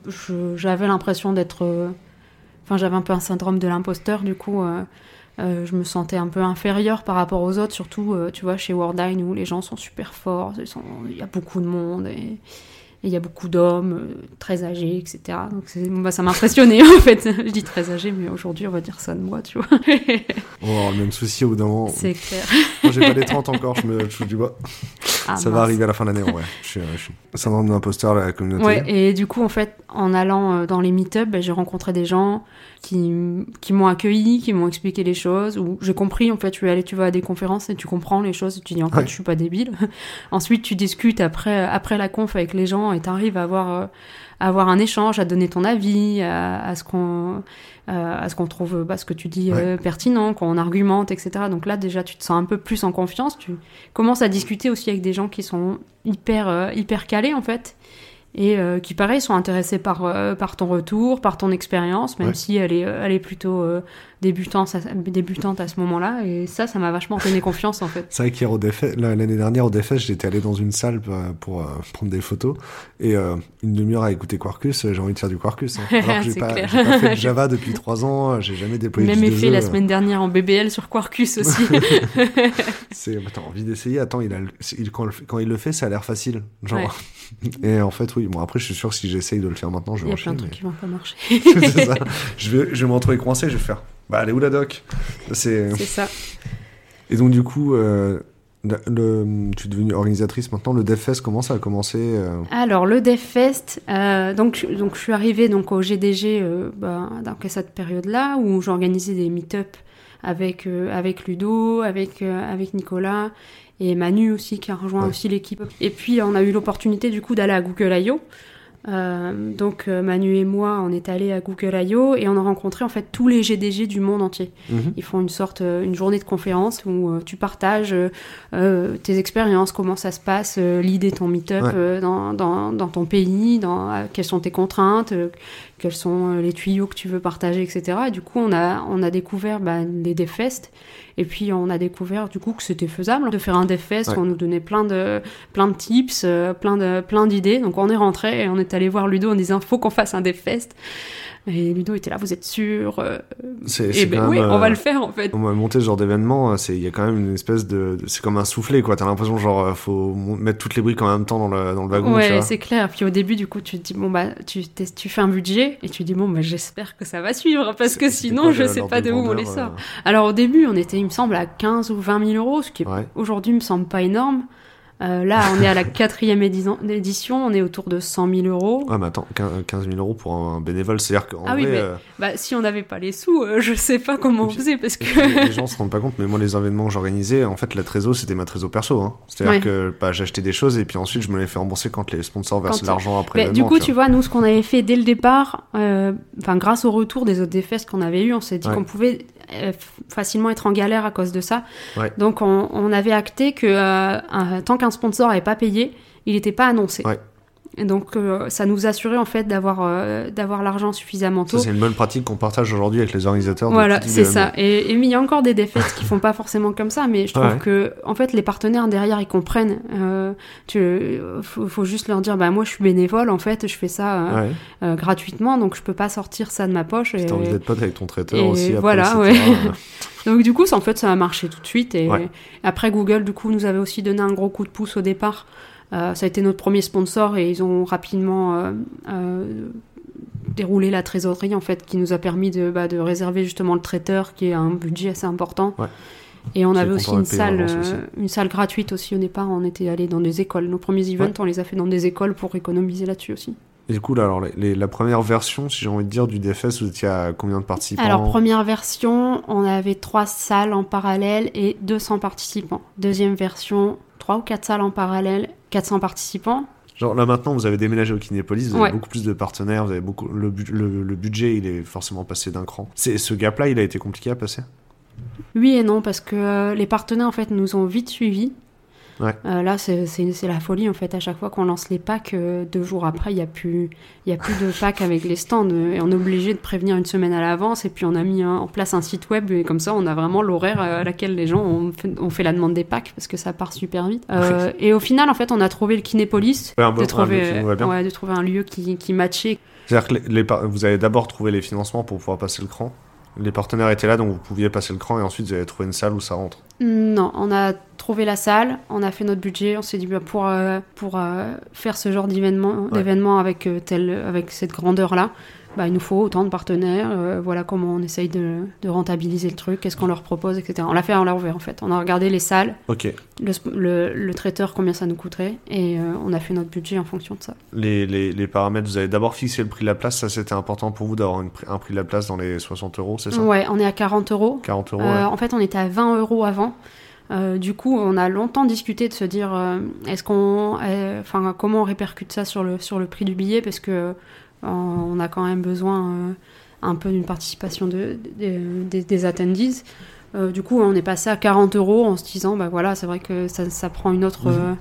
j'avais l'impression d'être, euh, enfin j'avais un peu un syndrome de l'imposteur du coup, euh, euh, je me sentais un peu inférieure par rapport aux autres, surtout euh, tu vois chez Wordine où les gens sont super forts, ils sont- il y a beaucoup de monde et et il y a beaucoup d'hommes euh, très âgés, etc. Donc bah, ça m'impressionnait en fait. Je dis très âgés, mais aujourd'hui on va dire ça de moi, tu vois. On va avoir le même souci au bout d'un moment. c'est clair. Moi j'ai pas les 30 encore, je me touche du bois. Ah, ça va arriver à la fin de l'année vrai. Je suis, je suis syndrome de l'imposteur la communauté. Ouais, et du coup, en fait, en allant dans les meet-up, ben, j'ai rencontré des gens qui, qui m'ont accueilli, qui m'ont expliqué les choses, où j'ai compris, en fait, tu es allé, tu vas à des conférences et tu comprends les choses, et tu dis, en fait, Ouais. je suis pas débile. Ensuite, tu discutes après, après la conf avec les gens et tu arrives à avoir, euh, à avoir un échange, à donner ton avis, à, à ce qu'on, euh, à ce qu'on trouve, bah, ce que tu dis euh, pertinent, qu'on argumente, etc. Donc là, déjà, tu te sens un peu plus en confiance, tu commences à discuter aussi avec des gens qui sont hyper, euh, hyper calés, en fait et euh, qui pareil sont intéressés par euh, par ton retour, par ton expérience, même Ouais. si elle est euh, elle est plutôt euh, débutante à, débutante à ce moment-là et ça ça m'a vachement donné confiance en fait. C'est vrai qu'hier au l'année dernière au DFS, j'étais allé dans une salle pour, pour, euh, prendre des photos et euh, une demi-heure à écouter Quarkus, euh, j'ai envie de faire du Quarkus. hein. Alors que j'ai pas, fait de Java depuis trois ans, euh, j'ai jamais déployé Même de effet jeu, la euh, semaine dernière en BBL sur Quarkus aussi. C'est, attends, envie d'essayer. Attends, il a, il- quand, il le fait, ça a l'air facile. Genre. Et en fait, oui. Bon, après, je suis sûr que si j'essaye de le faire maintenant, je Il vais y a plein de trucs qui vont pas marcher. mais- c'est ça. Je vais, je vais me retrouver coincé. Je vais faire. Bah, elle est où la doc? C'est. Ça. Et donc, du coup, euh, le, le- tu es devenue organisatrice maintenant. Le DevFest, comment ça a commencé euh, Alors le DevFest, euh, donc donc je suis arrivée donc au GDG bah, dans cette période-là où j'organisais des meet-up avec avec Ludo, avec avec Nicolas et Manu aussi qui a rejoint Ouais. aussi l'équipe. Et puis on a eu l'opportunité du coup d'aller à Google I.O. Euh, donc euh, Manu et moi, on est allés à Google I.O. et on a rencontré en fait tous les GDG du monde entier. mhm. Ils font une sorte, euh, une journée de conférence où euh, tu partages euh, tes expériences, comment ça se passe, l'idée de ton meet-up Ouais. dans, dans, dans ton pays, dans, quelles sont tes contraintes, quels sont euh, les tuyaux que tu veux partager, etc. Et du coup, on a, on a découvert bah, les DevFest et puis on a découvert du coup que c'était faisable de faire un DevFest Ouais. on nous donnait plein de, plein de tips, euh, plein de, plein d'idées. Donc on est rentré et on est allé voir Ludo en disant faut qu'on fasse un DevFest. Et Ludo était là, vous êtes sûr Euh, Et c'est ben quand oui, on va euh, le faire en fait. On monté ce genre d'événement, euh, c'est il y a quand même une espèce de, c'est comme un soufflet quoi. T'as l'impression genre euh, faut mettre toutes les briques en même temps dans le dans le wagon. tu Ouais, c'est clair. Puis au début, du coup, tu te dis, bon, bah, tu, tu fais un budget et tu dis, bon, bah, j'espère que ça va suivre parce que sinon, quoi, je sais pas de où on les sort. euh, Alors au début, on était, il me semble, à 15 ou 20 000 euros, ce qui Ouais. aujourd'hui me semble pas énorme. Euh, là, on est à la quatrième édition, on est autour de 100 000 euros. Ouais, mais attends, 15 000 euros pour un bénévole, c'est-à-dire qu'en Ah oui, mais- euh, Bah, si on n'avait pas les sous, euh, je sais pas comment on faisait parce que. les gens se rendent pas compte, mais moi, les événements que j'organisais, en fait, la trésor, c'était ma trésor perso. Hein. C'est-à-dire Ouais. que bah, j'achetais des choses et puis ensuite, je me les fais rembourser quand les sponsors versent l'argent après Mais du coup, tu vois, nous, ce qu'on avait fait dès le départ, euh, enfin, grâce au retour des autres défestes qu'on avait eu, on s'est dit Ouais. qu'on pouvait facilement être en galère à cause de ça. Ouais. Donc, on, on avait acté que euh, un- tant qu'un sponsor n'avait pas payé, il n'était pas annoncé. Ouais. Et donc, euh, ça nous assurait en fait d'avoir euh, d'avoir l'argent suffisamment tôt. c'est une bonne pratique qu'on partage aujourd'hui avec les organisateurs. de Voilà, c'est ça. Et il y a encore des défaites qui font pas forcément comme ça, mais je trouve Ouais. que en fait les partenaires derrière ils comprennent. Euh, tu, faut, faut juste leur dire bah moi je suis bénévole en fait, je fais ça euh, Ouais. euh, gratuitement, donc je peux pas sortir ça de ma poche. Si Et... t'as envie d'être pote avec ton traiteur et aussi, après, voilà, ouais. euh, Donc du coup, ça, en fait, ça a marché tout de suite. Et après, Google, du coup, nous avait aussi donné un gros coup de pouce au départ. Euh, ça a été notre premier sponsor et ils ont rapidement euh, euh, dérouler la trésorerie en fait, qui nous a permis de, bah, de réserver justement le traiteur, qui est un budget assez important. Ouais. Et on avait aussi une en salle, aussi. une salle gratuite aussi au départ. On était allé dans des écoles. Nos premiers events, Ouais. on les a fait dans des écoles pour économiser là-dessus aussi. Et du coup, là, alors, les- la première version, si j'ai envie de dire, du DFS, vous étiez à combien de participants? Alors, première version, on avait trois salles en parallèle et 200 participants. Deuxième version, trois ou quatre salles en parallèle, 400 participants. Genre là maintenant, vous avez déménagé au Kinépolis, vous avez Ouais. beaucoup plus de partenaires, vous avez beaucoup le, bu- le, le budget, il est forcément passé d'un cran. C'est ce gap-là, il a été compliqué à passer? Oui et non, parce que euh, les partenaires, en fait, nous ont vite suivis. Ouais. Euh, là, c'est la folie, en fait. À chaque fois qu'on lance les packs, euh, deux jours après, il n'y a, plus- y a plus de packs avec les stands. euh, Et on est obligé de prévenir une semaine à l'avance. Et puis, on a mis un- en place un site web. Et comme ça, on a vraiment l'horaire à laquelle les gens ont fait, ont fait la demande des packs, parce que ça part super vite. Euh, et au final, en fait, on a trouvé le Kinépolis. Ouais, bon- de, trouver, de trouver un lieu qui, qui matchait. C'est-à-dire que les, vous avez d'abord trouvé les financements pour pouvoir passer le cran. Les partenaires étaient là, donc vous pouviez passer le cran, et ensuite vous avez trouvé une salle où ça rentre. Non, on a trouvé la salle, on a fait notre budget, on s'est dit bah, pour, euh, pour euh, faire ce genre d'événement Ouais. avec, euh, tel, avec cette grandeur-là, bah, il nous faut autant de partenaires, euh, voilà comment on essaye de, de rentabiliser le truc, qu'est-ce qu'on leur propose, etc. On l'a fait à l'envers en fait, on a regardé les salles, le, le, le traiteur, combien ça nous coûterait, et euh, on a fait notre budget en fonction de ça. Les, les, les paramètres, vous avez d'abord fixé le prix de la place, ça c'était important pour vous d'avoir un prix de la place dans les 60 euros, c'est ça? Ouais, on est à 40 euros. 40 euros, Euh, ouais. En fait, on était à 20 euros avant. Euh, du coup, on a longtemps discuté de se dire, euh, est-ce qu'on, euh, comment on répercute ça sur le sur le prix du billet, parce que on a quand même besoin euh, un peu d'une participation de, de- des- des attendees. Euh, du coup, on est passé à 40 euros en se disant, bah voilà, c'est vrai que ça, ça prend une autre, Mhm. euh,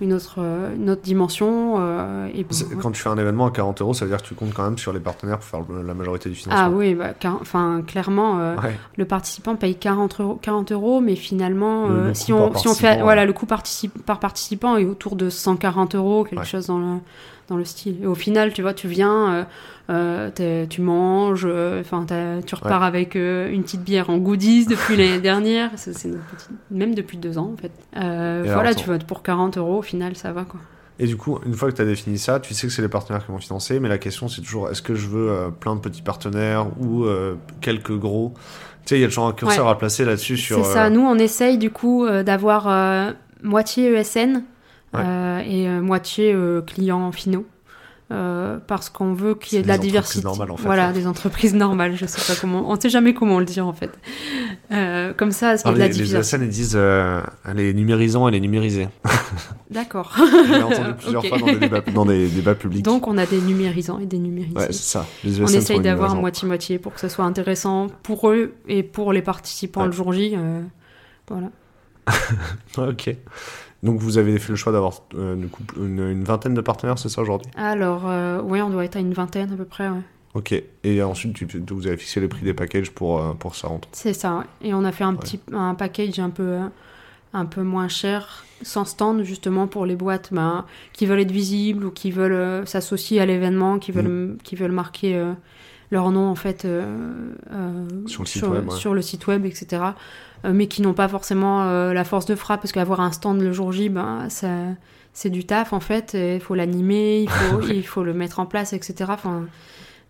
une autre, euh, une autre dimension. et Quand tu fais un événement à 40 euros, ça veut dire que tu comptes quand même sur les partenaires pour faire la majorité du financement. ah oui, bah, enfin, clairement. Ouais. le participant paye 40 euros, 40 euros mais finalement, Le- le si, coût on, par si on fait, participant, voilà, le coût particip- par participant est autour de 140 euros, quelque chose dans le, dans le style. Et au final, tu vois, tu viens, euh, euh, tu manges, euh, enfin, tu repars avec une petite bière en goodies depuis l'année dernière, petite- même depuis deux ans en fait. Voilà, tu vois, pour 40 euros, au final, ça va quoi. Et du coup, une fois que tu as défini ça, tu sais que c'est les partenaires qui vont financer, mais la question c'est toujours est-ce que je veux euh, plein de petits partenaires ou euh, quelques gros? Tu sais, il y a toujours un curseur Ouais. à placer là-dessus sur. C'est ça, euh, nous on essaye du coup d'avoir moitié ESN Ouais. euh, et euh, moitié euh, clients finaux. Parce qu'on veut qu'il y ait C'est de la diversité. normales, en fait, voilà, là. des entreprises normales. Je sais pas comment. On sait jamais comment le dire en fait. Comme ça, il y a alors, de la les, les diversité. ESN ils disent elle est numérisant, elle est numérisée. D'accord. J'ai entendu plusieurs fois dans des débats, dans des débats publics. Donc on a des numérisants et des numérisés. ouais, c'est ça. Les on essaye d'avoir moitié-moitié pour que ce soit intéressant pour eux et pour les participants Ouais. le jour J. euh, voilà. Ok. Donc vous avez fait le choix d'avoir euh, une, une vingtaine de partenaires, c'est ça aujourd'hui? Alors, euh, oui, on doit être à une vingtaine à peu près. ouais. Ok. Et ensuite, tu- vous avez fixé les prix des packages pour, euh, pour que ça rentre? C'est ça. Et on a fait un petit un package un peu, un peu moins cher, sans stand, justement pour les boîtes ben, qui veulent être visibles ou qui veulent euh, s'associer à l'événement, qui veulent, qui veulent marquer leur nom en fait Sur le site web, ouais. sur le site web, etc. Euh, mais qui n'ont pas forcément euh, la force de frappe, parce qu'avoir un stand le jour J, ben, ça, c'est du taf en fait. Il faut l'animer, il faut, il faut le mettre en place, etc. Enfin,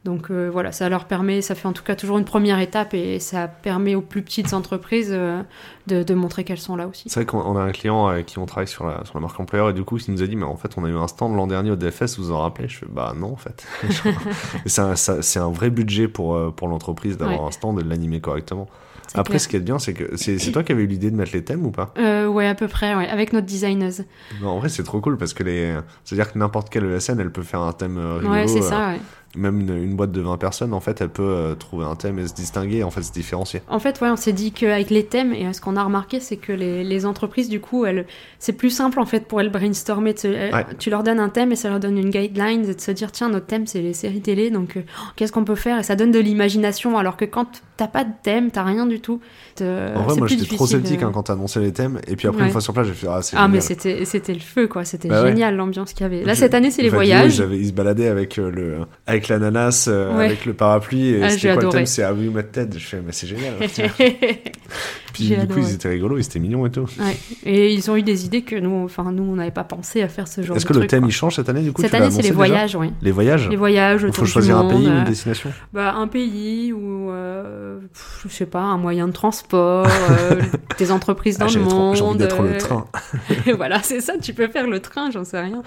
donc euh, voilà, ça leur permet, ça fait en tout cas toujours une première étape et ça permet aux plus petites entreprises euh, de, de montrer qu'elles sont là aussi. C'est vrai qu'on on a un client avec qui on travaille sur la, sur la marque employeur et du coup il nous a dit mais en fait on a eu un stand l'an dernier au DFS vous vous en rappelez? Je fais bah non en fait c'est un, vrai budget pour, pour l'entreprise d'avoir Ouais. un stand et de l'animer correctement Après clair. ce qui est bien c'est que c'est toi qui avais eu l'idée de mettre les thèmes ou pas? Euh, ouais, à peu près, ouais, avec notre designeuse. Non, en vrai c'est trop cool parce que les c'est à dire que n'importe quelle ESN elle peut faire un thème euh, rigolo Ouais, c'est euh, ça, ouais. Même une, une boîte de 20 personnes en fait elle peut euh, trouver un thème et se distinguer en fait se différencier En fait, ouais, on s'est dit qu'avec les thèmes, et ce qu'on a remarqué, c'est que les, les entreprises, du coup, elles, c'est plus simple en fait pour elles brainstormer. elles- Ouais. Tu leur donnes un thème et ça leur donne une guideline et de se dire tiens, notre thème c'est les séries télé, donc euh, oh, qu'est-ce qu'on peut faire? Et ça donne de l'imagination, alors que quand t'as pas de thème, t'as rien du tout. en vrai moi j'étais trop sceptique hein, quand t'as annoncé les thèmes et puis après Ouais. une fois sur place j'ai fait ah c'est Ah, mais c'était c'était le feu, quoi. C'était Bah ouais. génial l'ambiance qu'il y avait. Là, cette année, c'est les voyages. ils, se baladaient avec, euh, le, avec avec l'ananas, euh, Ouais. avec le parapluie. Et Ah, c'était quoi le adoré. thème? C'est How You Met Ted? Je fais, mais c'est génial. Puis du coup, ils étaient rigolos, ils étaient mignons et tout. Ouais. Et ils ont eu des idées que nous, enfin nous, on n'avait pas pensé à faire ce genre Est-ce de que le thème quoi. il change cette année du coup? Cette année, c'est les voyages, oui. Les voyages Les voyages, Il le faut tour du choisir un pays ou euh, une destination? bah, un pays ou euh, je sais pas, un moyen de transport, euh, des entreprises dans Ah, le j'avais trop- monde. J'ai envie d'être le euh, train. voilà, c'est ça. Tu peux faire le train, j'en sais rien.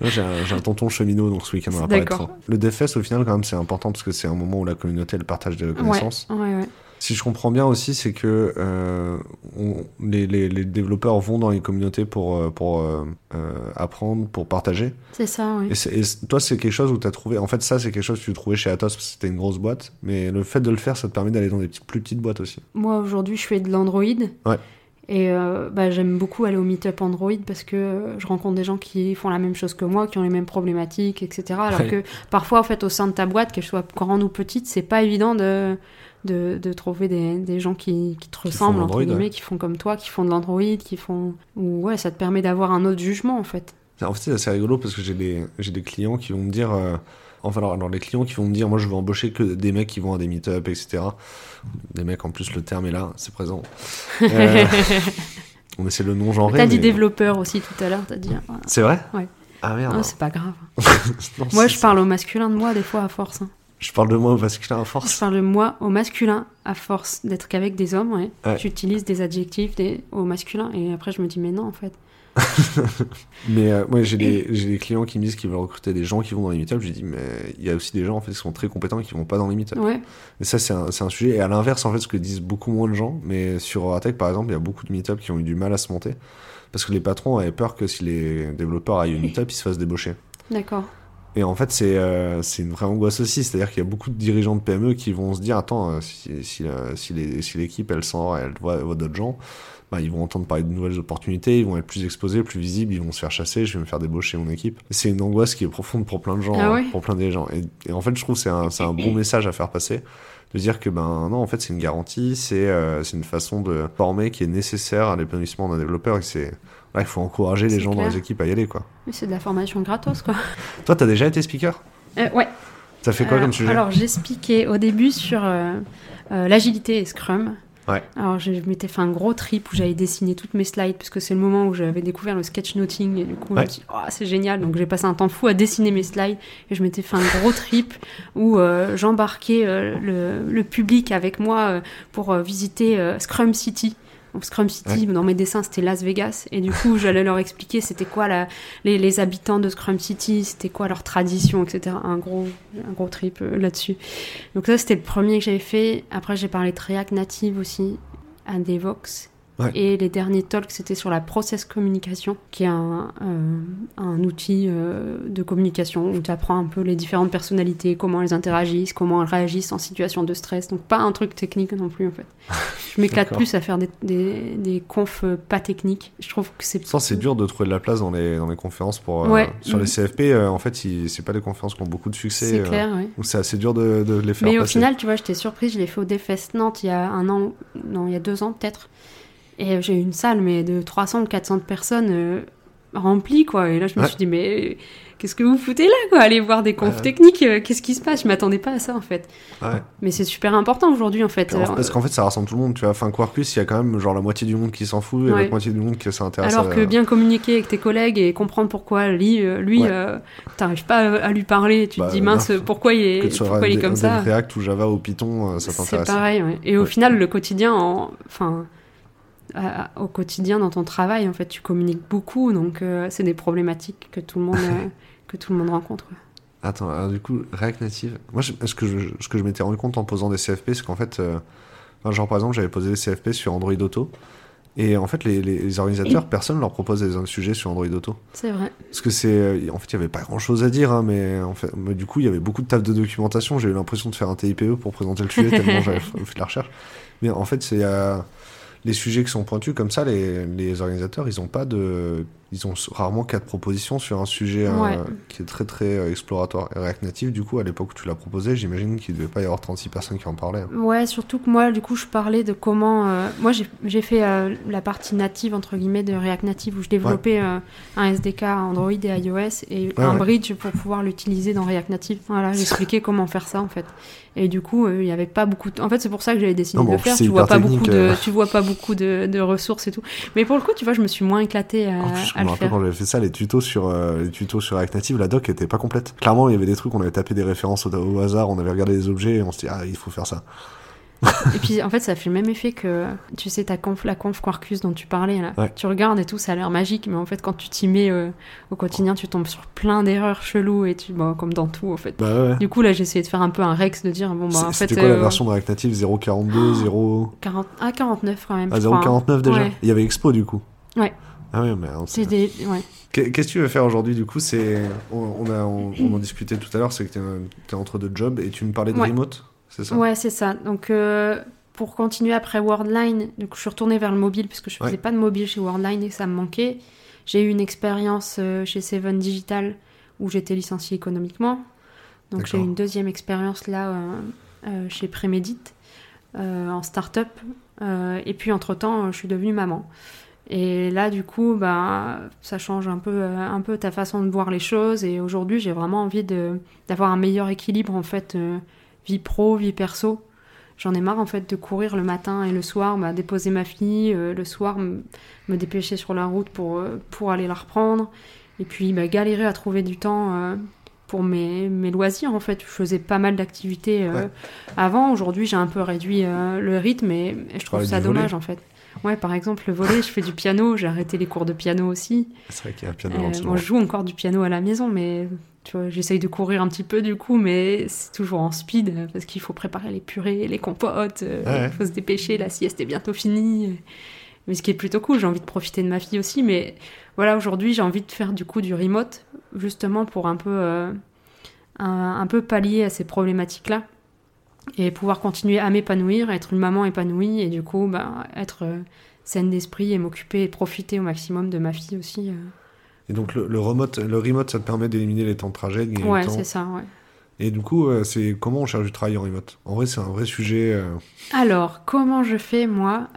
J'ai un, tonton cheminot, donc ce week-end on va D'accord. Le DevFest, au final, quand même, c'est important parce que c'est un moment où la communauté elle partage des connaissances. ouais, ouais. Si je comprends bien aussi, c'est que euh, on- les, les- les développeurs vont dans les communautés pour, euh, pour euh, euh, apprendre, pour partager. C'est ça, oui. Et, toi, c'est quelque chose où tu as trouvé. En fait, ça, c'est quelque chose que tu trouvais chez Atos parce que c'était une grosse boîte. Mais le fait de le faire, ça te permet d'aller dans des petites, plus petites boîtes aussi. Moi, aujourd'hui, je fais de l'Android. Ouais. Et euh, bah, j'aime beaucoup aller au meet-up Android parce que euh, je rencontre des gens qui font la même chose que moi, qui ont les mêmes problématiques, etc. Alors Ouais. que parfois, en fait, au sein de ta boîte, qu'elle soit grande ou petite, c'est pas évident de, de, de trouver des, des gens qui, qui te ressemblent, entre guillemets, ouais. qui font comme toi, qui font de l'Android, qui font. Ou ouais, ça te permet d'avoir un autre jugement, en fait. En fait, c'est assez rigolo parce que j'ai des, des clients qui vont me dire. euh, enfin, alors, alors, les clients qui vont me dire, moi, je veux embaucher que des mecs qui vont à des meet-up, etc. Des mecs, en plus, le terme est là, c'est présent. Euh, on essaie le nom genré. T'as dit mais- développeur aussi tout à l'heure, t'as dit. ah, C'est vrai? Ouais. Ah merde. ah, c'est pas grave. Non, Moi, je parle au masculin de moi, des fois, à force. hein. Je parle de moi au masculin à Je force. parle de moi au masculin à force d'être qu'avec des hommes, ouais. Ouais. J'utilise des adjectifs des... au masculin et après je me dis mais non en fait. Mais euh, moi, j'ai des, clients qui me disent qu'ils veulent recruter des gens qui vont dans les meet-up. Je dis, mais il y a aussi des gens en fait qui sont très compétents et qui vont pas dans les meet-up. Ouais, Et ça, c'est un, sujet. Et à l'inverse, en fait, ce que disent beaucoup moins de gens, mais sur Oratech, par exemple, il y a beaucoup de meet-up qui ont eu du mal à se monter. Parce que les patrons avaient peur que si les développeurs aillent au meet-up, ils se fassent débaucher. d'accord. Et en fait, c'est euh, c'est une vraie angoisse aussi. C'est-à-dire qu'il y a beaucoup de dirigeants de PME qui vont se dire Attends, euh, si, si, si les- si l'équipe elle sort, elle voit, voit d'autres gens, bah, ils vont entendre parler de nouvelles opportunités, ils vont être plus exposés, plus visibles, ils vont se faire chasser, je vais me faire débaucher mon équipe. C'est une angoisse qui est profonde pour plein de gens, Ah hein, pour plein des gens. Et, et en fait, je trouve que c'est un, bon message à faire passer. De dire que ben non, en fait, c'est une garantie, c'est euh, c'est une façon de former qui est nécessaire à l'épanouissement d'un développeur. Et c'est là, il faut encourager les gens dans les équipes à y aller, quoi. Mais c'est de la formation gratos quoi. Toi, t'as déjà été speaker? Euh, ouais. T'as fait quoi Euh, comme sujet? Alors j'ai expliqué au début sur euh, euh, l'agilité et Scrum. Ouais. Alors je m'étais fait un gros trip où j'avais dessiné toutes mes slides parce que c'est le moment où j'avais découvert le sketchnoting et du coup je me dit, oh, c'est génial donc j'ai passé un temps fou à dessiner mes slides et je m'étais fait un gros trip où euh, j'embarquais euh, le, le public avec moi euh, pour visiter Scrum City. Donc, Scrum City, dans mes dessins, c'était Las Vegas. Et du coup, j'allais leur expliquer c'était quoi la, les, les habitants de Scrum City, c'était quoi leur tradition, etc. Un gros, un gros trip euh, là-dessus. Donc ça, c'était le premier que j'avais fait. Après, j'ai parlé de React Native aussi, à Devox. Ouais. Et les derniers talks, c'était sur la process communication, qui est un, euh, un outil euh, de communication où tu apprends un peu les différentes personnalités, comment elles interagissent, comment elles réagissent en situation de stress. Donc pas un truc technique non plus en fait. Je m'éclate plus à faire des, des, des confs euh, pas techniques. Je trouve que c'est... Ça, c'est dur de trouver de la place dans les, dans les conférences pour. euh, Ouais. Sur les Mhm. CFP, en fait, c'est pas des conférences qui ont beaucoup de succès. C'est clair, oui. Donc c'est assez dur de, de les faire Mais au final, tu vois, j'étais surprise, je l'ai fait au Defest Nantes il y a un an, non, il y a deux ans peut-être. Et j'ai une salle, mais de 300 ou 400 personnes euh, remplies, quoi. Et là, je me Ouais. suis dit, mais qu'est-ce que vous foutez là, quoi? Allez voir des confs Ouais, ouais. techniques, euh, qu'est-ce qui se passe? Je m'attendais pas à ça, en fait. Ouais. Mais c'est super important aujourd'hui, en fait. Alors, Parce qu'en fait, ça rassemble tout le monde. Tu vois, enfin, Quarkus, il y a quand même genre la moitié du monde qui s'en fout et la moitié du monde qui s'intéresse Alors à. que bien communiquer avec tes collègues et comprendre pourquoi lui, euh, lui euh, t'arrives pas à lui parler, tu Bah, te dis mince, pourquoi il est, pourquoi il est comme ça? React ou Java ou Python, euh, ça C'est t'intéresse. pareil, ouais. Et au final, le quotidien, en... enfin, à- au quotidien dans ton travail, en fait, tu communiques beaucoup, donc euh, c'est des problématiques que tout le monde, euh, que tout le monde rencontre. Attends, alors, du coup, React Native. Moi, je- ce que je, ce que je m'étais rendu compte en posant des CFP, c'est qu'en fait, euh, genre par exemple, j'avais posé des CFP sur Android Auto. Et en fait, les, les- les organisateurs, personne leur propose des sujets sur Android Auto. C'est vrai. Parce que c'est. euh, En fait, il n'y avait pas grand chose à dire, hein, mais, en fait, mais du coup, il y avait beaucoup de taf de documentation. J'ai eu l'impression de faire un TIPE pour présenter le sujet, tellement j'avais fait de la recherche. Mais en fait, c'est. euh, les sujets qui sont pointus comme ça, les, organisateurs, ils n'ont pas de. Ils ont rarement quatre propositions sur un sujet euh, qui est très très euh, exploratoire. Et React Native, du coup, à l'époque où tu l'as proposé, j'imagine qu'il devait pas y avoir 36 personnes qui en parlaient. Ouais, surtout que moi, du coup, je parlais de comment. euh, moi, j'ai fait la partie native, entre guillemets, de React Native, où je développais un SDK Android et iOS et Ouais, un bridge pour pouvoir l'utiliser dans React Native. Voilà, j'expliquais comment faire ça, en fait. Et du coup, il y avait pas beaucoup. De... En fait, c'est pour ça que j'avais décidé Non, de le faire. Tu vois pas beaucoup de, tu vois pas beaucoup de, de ressources et tout. Mais pour le coup, tu vois, je me suis moins éclatée à, je me le rappelle quand j'avais fait ça, les tutos sur euh, les tutos sur React Native, la doc était pas complète. Clairement, il y avait des trucs, on avait tapé des références au, au hasard, on avait regardé les objets et on se dit ah il faut faire ça. Et puis en fait, ça fait le même effet que tu sais ta conf, la conf Quarkus dont tu parlais là. Ouais. Tu regardes et tout, ça a l'air magique, mais en fait, quand tu t'y mets euh, au quotidien, tu tombes sur plein d'erreurs cheloues et tu, bon, comme dans tout en fait. Bah ouais. Du coup, là, j'ai essayé de faire un peu un rex de dire bon bah en fait C'était quoi la euh, version de React Native? 0.42, 0... 40 ah 49 quand même. Ah, je crois, hein. 0.49 déjà Ouais. Il y avait Expo du coup Ouais. Ah oui, mais C'est des ouais. Qu'est-ce que tu veux faire aujourd'hui du coup? C'est on, on a on, on en discutait tout à l'heure, c'est que t'es es entre deux jobs et tu me parlais de Ouais. remote, c'est ça? Ouais, c'est ça. Donc, euh, pour continuer après Worldline, donc je suis retournée vers le mobile puisque je faisais Ouais. pas de mobile chez Worldline et que ça me manquait. J'ai eu une expérience euh, chez Seven Digital où j'étais licenciée économiquement. Donc, j'ai eu une deuxième expérience là euh, chez Prémédit euh, en start-up. Et puis, entre-temps, je suis devenue maman. Et là, du coup, bah, ça change un peu, euh, un peu ta façon de voir les choses. Et aujourd'hui, j'ai vraiment envie de- d'avoir un meilleur équilibre, en fait, euh, vie pro, vie perso. J'en ai marre, en fait, de courir le matin et le soir, bah, déposer ma fille, euh, le soir, me dépêcher sur la route pour, euh, pour aller la reprendre. Et puis, bah, galérer à trouver du temps euh, pour mes, mes loisirs, en fait. Je faisais pas mal d'activités euh, Ouais. avant. Aujourd'hui, j'ai un peu réduit euh, le rythme et, et je trouve ça dommage, en fait. Ouais, par exemple, le volet, je fais du piano, j'ai arrêté les cours de piano aussi. C'est vrai qu'il y a un piano Euh, moi, je joue encore du piano à la maison, mais tu vois, j'essaye de courir un petit peu du coup, mais c'est toujours en speed parce qu'il faut préparer les purées, les compotes, euh, il Ouais. faut se dépêcher, la sieste est bientôt finie. Mais ce qui est plutôt cool, j'ai envie de profiter de ma fille aussi, mais voilà, aujourd'hui, j'ai envie de faire du coup du remote, justement pour un peu, euh, un, un peu pallier à ces problématiques-là et pouvoir continuer à m'épanouir, être une maman épanouie et du coup, bah, être euh, saine d'esprit et m'occuper et profiter au maximum de ma fille aussi. euh. Et donc le, le remote, le remote, ça te permet d'éliminer les temps de trajet, de Ouais, c'est ça, ouais. Et du coup, euh, c'est comment on cherche du travail en remote? En vrai, c'est un vrai sujet. Alors, comment je fais, moi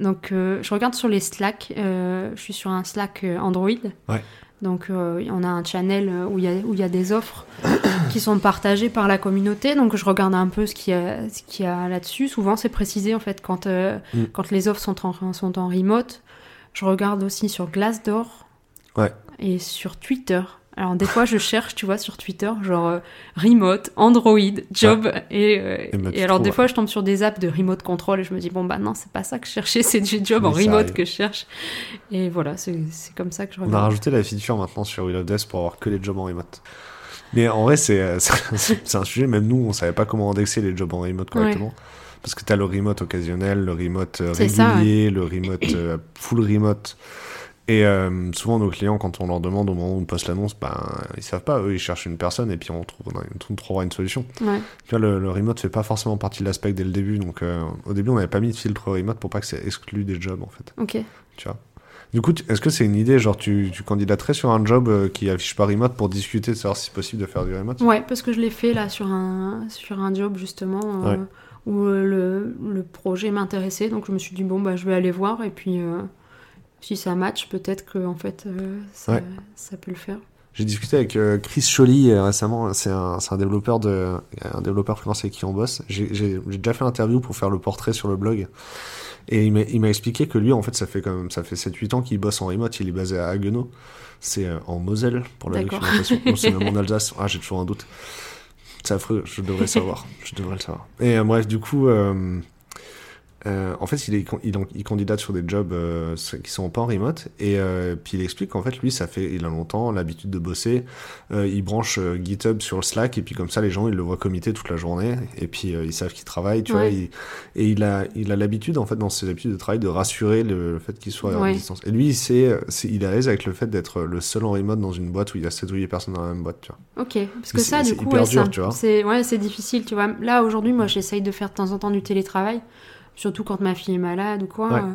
Donc, je regarde sur les Slack. je suis sur un Slack Android. Ouais. Donc, euh, on a un channel euh, où il y a, où il y a des offres qui sont partagées par la communauté. Donc, je regarde un peu ce qu'il y a, ce qu'il y a là-dessus. Souvent, c'est précisé, en fait, quand, euh, Mm. quand les offres sont en, sont en remote. Je regarde aussi sur Glassdoor. Ouais. Et sur Twitter. Alors, des fois, je cherche, tu vois, sur Twitter, genre euh, remote, Android, job. Et, euh, Et alors, trouves, des ouais. fois, je tombe sur des apps de remote control et je me dis, bon, bah non, c'est pas ça que je cherchais, c'est du job en remote arrive. que je cherche. Et voilà, c'est comme ça que je On a rajouté la feature maintenant sur Will of Death pour avoir que les jobs en remote. Mais en vrai, c'est euh, c'est un sujet, même nous, on savait pas comment indexer les jobs en remote correctement. Parce que tu as le remote occasionnel, le remote ça, régulier, le remote euh, full remote. Et euh, souvent, nos clients, quand on leur demande au moment où on poste l'annonce, ben, ils savent pas. Eux, ils cherchent une personne et puis on, trouve, on trouvera une solution. Ouais. Tu vois, le, le remote fait pas forcément partie de l'aspect dès le début. Donc, euh, au début, on n'avait pas mis de filtre remote pour pas que ça exclue des jobs, en fait. Ok. Tu vois. Du coup, est-ce que c'est une idée, genre tu, tu candidaterais sur un job euh, qui affiche pas remote pour discuter de savoir si c'est possible de faire du remote? Ouais, parce que je l'ai fait là sur un, sur un job justement euh, Ouais. où le, le projet m'intéressait. Donc je me suis dit, bon, bah je vais aller voir et puis si ça match, peut-être que en fait euh, ça, Ouais. ça peut le faire. J'ai discuté avec euh, Chris Choly euh, récemment, c'est un, développeur de un développeur freelance avec qui on bosse. J'ai déjà fait l'interview pour faire le portrait sur le blog. Et il m'a expliqué que lui, en fait, ça fait quand même, ça fait 7-8 ans qu'il bosse en remote. Il est basé à Haguenau. C'est en Moselle, pour la documentation. Non, c'est même en Alsace. Ah, j'ai toujours un doute. C'est affreux, je devrais le savoir. Je devrais le savoir. Et bref, du coup, euh, en fait, il, est, il, il candidate sur des jobs euh, qui sont pas en remote. Et euh, puis il explique qu'en fait, lui, ça fait, il a longtemps l'habitude de bosser. Euh, il branche GitHub sur le Slack et puis comme ça, les gens, ils le voient comité toute la journée. Et puis ils savent qu'il travaille, tu vois. Il- et il a, il a l'habitude, en fait, dans ses habitudes de travail, de rassurer le, le fait qu'il soit à Ouais. distance. Et lui, il, sait, c'est- il est à l'aise avec le fait d'être le seul en remote dans une boîte où il y a 7 ou 8 personnes dans la même boîte, tu vois. Ok, parce que ça, du coup, c'est ouais, c'est difficile, tu vois. Là, aujourd'hui, moi, j'essaye de faire de temps en temps du télétravail, surtout quand ma fille est malade ou quoi. Ouais. euh,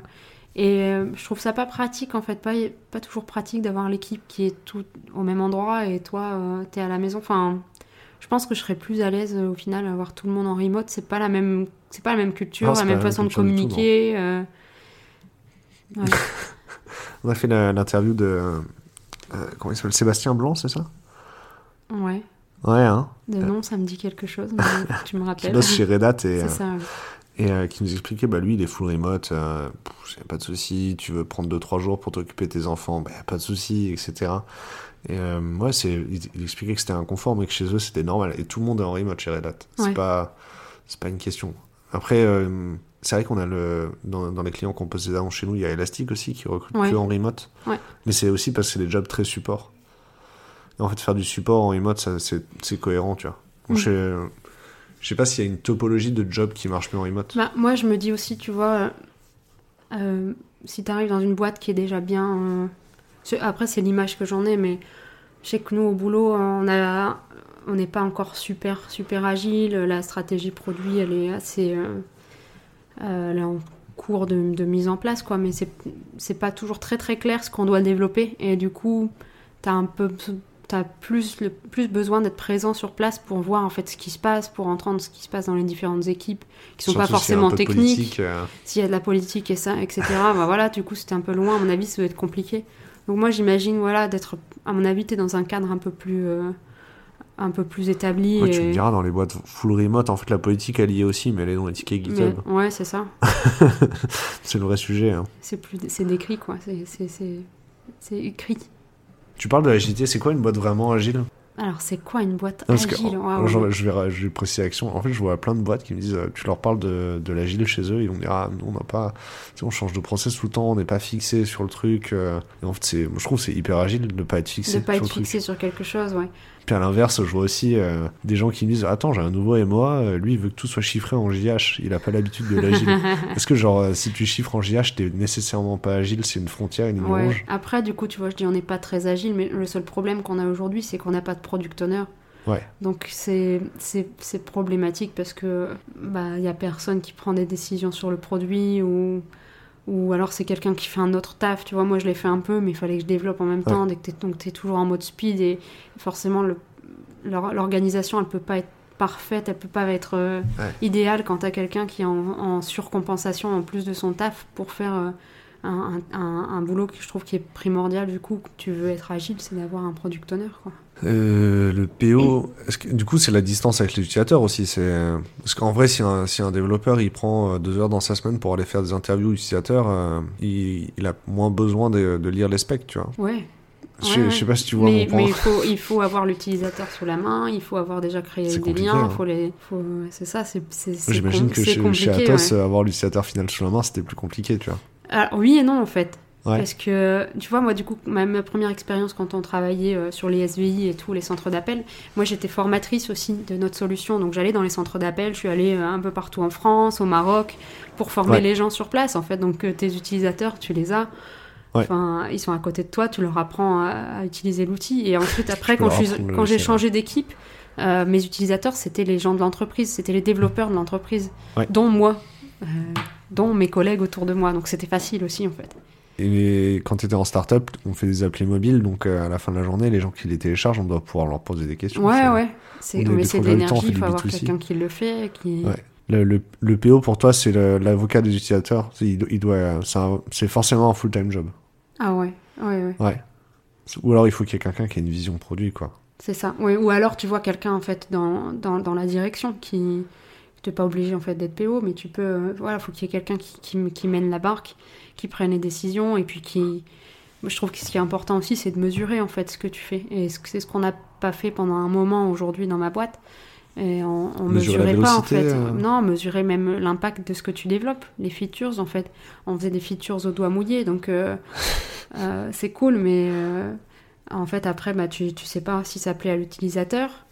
Et euh, je trouve ça pas pratique en fait, pas, pas toujours pratique d'avoir l'équipe qui est tout au même endroit et toi euh, t'es à la maison. Enfin, je pense que je serais plus à l'aise au final à avoir tout le monde en remote. C'est pas la même, c'est pas la même culture, Ah, la même façon de tout, communiquer. Ouais. On a fait l'interview de. euh, comment il s'appelle Sébastien Blanc, c'est ça? Ouais. Ouais, hein De nom, ça me dit quelque chose, mais tu me Qui rappelles. bosse chez Red Hat et, C'est euh, ça. ouais. Et euh, qui nous expliquait, bah lui, il est full remote, euh, pff, pas de souci, tu veux prendre 2-3 jours pour t'occuper de tes enfants, bah pas de souci, etc. Et euh, ouais, c'est, il, il expliquait que c'était un confort, mais que chez eux, c'était normal. Et tout le monde est en remote chez Red Hat. C'est Ouais. pas, c'est pas une question. Après, euh, c'est vrai qu'on a le, dans, dans les clients qu'on pose des annonces chez nous, il y a Elastic aussi qui recrute Ouais. que en remote. Ouais. Mais c'est aussi parce que c'est des jobs très support. Et en fait, faire du support en remote, c'est, cohérent, tu vois. Mm. Je sais pas s'il y a une topologie de job qui marche mieux en remote. Bah, moi, je me dis aussi, tu vois, euh, euh, si tu arrives dans une boîte qui est déjà bien. euh, Après, c'est l'image que j'en ai, mais je sais que nous, au boulot, on a. On n'est pas encore super, super agile. La stratégie produit, elle est assez. euh, est en cours de, mise en place, quoi. Mais c'est pas toujours très, très clair ce qu'on doit développer. Et du coup, tu as un peu. T'as plus, le, plus besoin d'être présent sur place pour voir en fait ce qui se passe, pour entendre ce qui se passe dans les différentes équipes qui sont pas Surtout forcément techniques euh, s'il y a de la politique et ça, etc. bah voilà, du coup, c'était un peu loin. À mon avis, ça doit être compliqué. Donc moi, j'imagine, voilà, d'être, à mon avis, t'es dans un cadre un peu plus, euh, un peu plus établi. Ouais, et... tu me diras, dans les boîtes full remote, en fait, la politique, elle y est aussi, mais elle est dans les tickets Mais- GitHub. ouais, c'est ça. C'est le vrai sujet. hein. C'est plus, c'est décrit quoi. C'est écrit. Tu parles de l'agilité, c'est quoi une boîte vraiment agile? Alors, c'est quoi une boîte Non, que, agile? genre, je, vais, je vais préciser l'action. En fait, je vois plein de boîtes qui me disent, euh, tu leur parles de, de l'agile chez eux, ils vont me dire, ah, nous, on n'a pas, tu sais, on change de process tout le temps, on n'est pas fixé sur le truc. euh. Et en fait, moi, je trouve que c'est hyper agile de ne pas être fixé De pas sur être truc. fixé sur quelque chose, ouais. Puis à l'inverse, je vois aussi euh, des gens qui me disent, attends, j'ai un nouveau MOA, euh, lui, il veut que tout soit chiffré en JH, il a pas l'habitude de l'agile. Est-ce que, genre, euh, si tu chiffres en JH, t'es nécessairement pas agile, c'est une frontière, une ligne Ouais. rouge Après, du coup, tu vois, je dis on n'est pas très agile, mais le seul problème qu'on a aujourd'hui, c'est qu'on n'a pas de product owner. Ouais. Donc c'est problématique parce que bah il y a personne qui prend des décisions sur le produit ou ou alors c'est quelqu'un qui fait un autre taf. Tu vois, moi je l'ai fait un peu, mais il fallait que je développe en même Ouais. temps. Donc t'es toujours en mode speed et forcément l'organisation elle peut pas être parfaite, elle peut pas être euh, Ouais. idéale quand t'as quelqu'un qui est en, en surcompensation en plus de son taf pour faire euh, un, un, boulot que je trouve qui est primordial du coup que tu veux être agile c'est d'avoir un product owner quoi. Euh, le PO, est-ce que, du coup, c'est la distance avec l'utilisateur aussi. C'est parce qu'en vrai, si un, si un développeur il prend euh, deux heures dans sa semaine pour aller faire des interviews utilisateurs, euh, il, il a moins besoin de, de lire les specs, tu vois. Ouais. Je, Ouais, je sais pas si tu vois mais, mon point. mais il faut il faut avoir l'utilisateur sous la main, il faut avoir déjà créé C'est des liens, hein. faut les faut c'est ça c'est c'est c'est J'imagine com- que chez, compliqué. chez Atos, ouais. avoir l'utilisateur final sous la main, c'était plus compliqué, tu vois. Alors, oui et non en fait. Ouais. Parce que, tu vois, moi, du coup, ma, ma première expérience quand on travaillait euh, sur les SVI et tous les centres d'appel, moi, j'étais formatrice aussi de notre solution. Donc, j'allais dans les centres d'appel, je suis allée euh, un peu partout en France, au Maroc, pour former Ouais. les gens sur place, en fait. Donc, euh, tes utilisateurs, tu les as. Ouais. Enfin, ils sont à côté de toi, tu leur apprends à, à utiliser l'outil. Et ensuite, après, quand je quand j'ai changé d'équipe, mes utilisateurs, c'était les gens de l'entreprise, c'était les développeurs de l'entreprise, dont moi, dont mes collègues autour de moi. Donc, c'était facile aussi, en fait. Et quand tu étais en startup, on fait des applis mobiles, donc euh, à la fin de la journée, les gens qui les téléchargent, on doit pouvoir leur poser des questions. Ouais, ouais. C'est, de l'énergie, il faut avoir B2C. quelqu'un qui le fait. Qui... Ouais. Le, le, le PO pour toi, c'est l'avocat des utilisateurs. C'est- Il, doit- il doit, c'est forcément un full-time job. Ah ouais, ouais, ouais. Ouais. Ou alors il faut qu'il y ait quelqu'un qui ait une vision produit, quoi. C'est ça. Ouais, ou alors tu vois quelqu'un en fait dans, dans, dans la direction qui. Tu n'es pas obligé en fait d'être PO, mais tu peux. euh, voilà, faut qu'il y ait quelqu'un qui, qui, qui mène la barque, qui prenne les décisions et puis qui. Moi, je trouve que ce qui est important aussi, c'est de mesurer en fait ce que tu fais. Et c'est ce qu'on n'a pas fait pendant un moment aujourd'hui dans ma boîte. Et on, on mesurait pas en fait. euh. Non, mesurer même l'impact de ce que tu développes, les features en fait. On faisait des features au doigt mouillé, donc euh, euh, c'est cool, mais euh, en fait après, bah, tu, tu sais pas si ça plaît à l'utilisateur.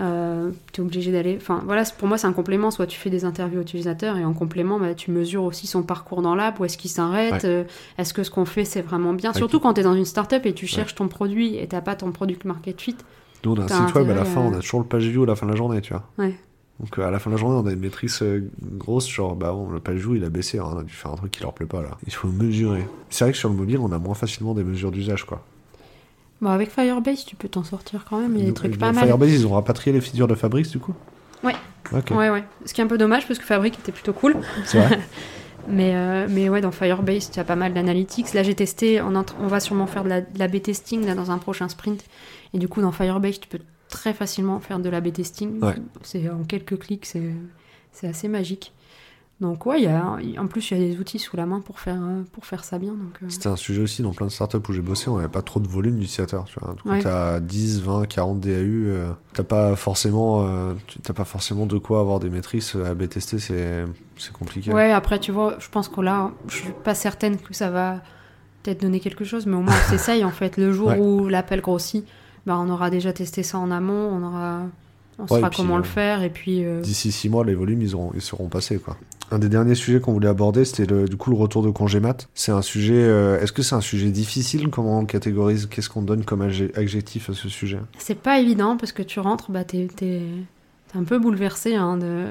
Euh, tu es obligé d'aller. Enfin voilà, pour moi c'est un complément. Soit tu fais des interviews utilisateurs et en complément, bah, tu mesures aussi son parcours dans l'app, où est-ce qu'il s'arrête, Ouais. euh, est-ce que ce qu'on fait c'est vraiment bien? Ouais. Surtout quand tu es dans une startup et tu cherches ton produit et t'as pas ton product market fit. Nous, on a un site web, à la fin, on a toujours le page view à la fin de la journée, tu vois. Ouais. Donc euh, à la fin de la journée, on a une maîtrise euh, grosse, genre bah on n'a pas le joue, il a baissé, hein, on a dû faire un truc qui leur plaît pas là. Il faut mesurer. C'est vrai que sur le mobile, on a moins facilement des mesures d'usage quoi. Bon, avec Firebase, tu peux t'en sortir quand même. Il y a des trucs euh, pas mal. Firebase, ils ont rapatrié les figures de Fabrice du coup Ouais. Ok. Ouais, ouais. Ce qui est un peu dommage parce que Fabric était plutôt cool. C'est vrai. Mais, euh, mais ouais, dans Firebase, tu as pas mal d'analytics. Là, j'ai testé, on, entre- on va sûrement faire de la, de l'A/B testing là, dans un prochain sprint. Et du coup, dans Firebase, tu peux très facilement faire de l'A/B testing. Ouais. C'est en quelques clics, c'est, c'est assez magique. Donc ouais, y a, en plus, il y a des outils sous la main pour faire, euh, pour faire ça bien. Donc, euh, C'était un sujet aussi dans plein de startups où j'ai bossé, on n'avait pas trop de volume d'utilisateurs. Tu vois. Quand Ouais. t'as 10, 20, 40 DAU, euh, t'as pas forcément, euh, t'as pas forcément de quoi avoir des maîtrises à B tester, c'est, c'est compliqué. Ouais, après, tu vois, je pense que là, je suis pas certaine que ça va peut-être donner quelque chose, mais au moins on s'essaye en fait. Le jour Ouais. où l'appel grossit, bah, on aura déjà testé ça en amont, on aura, on Ouais, saura puis, comment le faire, et puis. D'ici 6 mois, les volumes, ils, auront, ils seront passés. Quoi. Un des derniers sujets qu'on voulait aborder, c'était du coup le retour de congé mat. C'est un sujet. euh, est-ce que c'est un sujet difficile? Comment on catégorise? Qu'est-ce qu'on donne comme adje- adjectif à ce sujet? C'est pas évident parce que tu rentres, bah, t'es un peu bouleversé hein, de,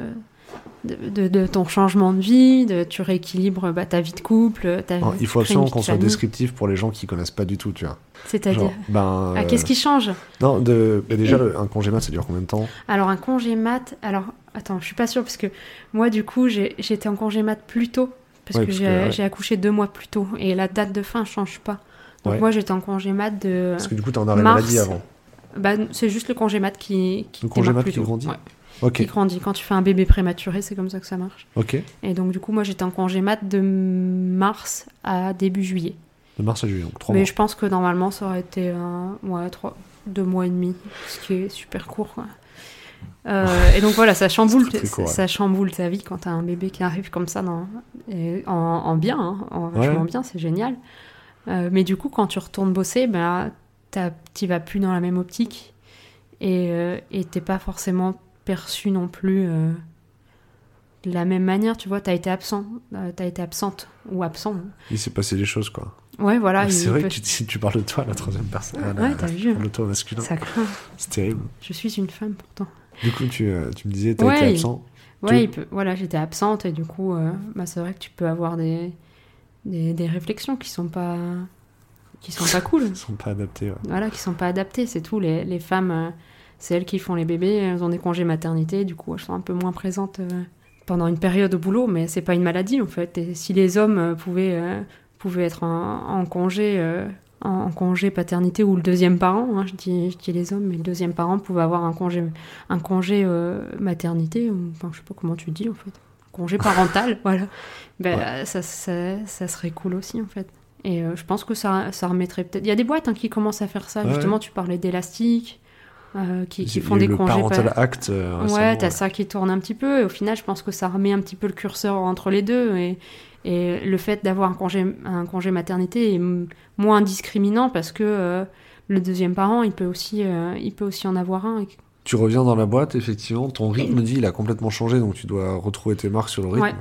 de, de- de ton changement de vie, de, tu rééquilibres bah, ta vie de couple, ta Alors, vie Il faut absolument qu'on soit descriptif pour les gens qui connaissent pas du tout, tu vois. C'est-à-dire, ben, ah, euh, qu'est-ce qui change? Non, de, déjà, un congé mat, ça dure combien de temps? Alors un congé mat, alors attends, je suis pas sûre parce que moi du coup j'ai- j'étais en congé mat plus tôt parce Ouais, que j'ai ouais. accouché deux mois plus tôt et la date de fin change pas. Donc Ouais. moi j'étais en congé mat de, Parce que du coup, t'es en arrêt Mars. maladie avant. bah c'est juste le congé mat qui, qui Le congé mat plus qui tôt. grandit Qui grandit quand tu fais un bébé prématuré, c'est comme ça que ça marche. Et donc du coup moi j'étais en congé mat de mars à début juillet. De mars à juillet, donc 3 Mais mois. je pense que normalement ça aurait été un, ouais, trois, deux mois et demi, ce qui est super court. quoi. Euh, et donc voilà, ça chamboule, ouais. ça chamboule ta vie quand t'as un bébé qui arrive comme ça dans, et en, en bien, hein, en vachement Ouais. bien, c'est génial. Euh, mais du coup, quand tu retournes bosser, t'as- t'y vas plus dans la même optique et euh, t'es pas forcément perçu non plus euh, de la même manière. Tu vois, t'as été absent, euh, t'as été absente ou absent. Il s'est passé des choses, quoi. Ouais, voilà. il c'est vrai peut- que tu, tu parles de toi, la troisième personne. ah, Ouais, t'as vu. Le toi masculin. Ça craint. C'est terrible. Je suis une femme pourtant. Du coup, tu, euh, tu me disais, t'as Ouais, été il- absent. Ouais, Tu- il peut- voilà, j'étais absente et du coup, euh, bah, c'est vrai que tu peux avoir des, des, des réflexions qui sont pas qui sont pas cool. Ils sont pas adaptés. ouais. Voilà, qui sont pas adaptées. C'est tout. Les, les femmes, c'est elles qui font les bébés. Elles ont des congés maternité. Du coup, elles sont un peu moins présentes euh, pendant une période au boulot. Mais c'est pas une maladie en fait. Et si les hommes euh, pouvaient euh, pouvaient être en, en congé en, congé paternité ou le deuxième parent, hein, je dis je dis les hommes, mais le deuxième parent pouvait avoir un congé un congé euh, maternité ou enfin je sais pas comment tu dis en fait. Congé parental, voilà. Ben, ça, ça, ça serait cool aussi en fait. Et euh, je pense que ça, ça remettrait peut-être. Il y a des boîtes hein, qui commencent à faire ça. Ouais. Justement, tu parlais d'élastique, euh, qui, font des le congés. Parental pa- Act. euh, Ouais, t'as ça qui tourne un petit peu. Et au final, je pense que ça remet un petit peu le curseur entre les deux. Et, et le fait d'avoir un congé, un congé maternité est moins discriminant parce que euh, le deuxième parent, il peut aussi, il peut aussi en avoir un. Tu reviens dans la boîte, effectivement, ton rythme de vie, il a complètement changé, donc tu dois retrouver tes marques sur le rythme. Ouais.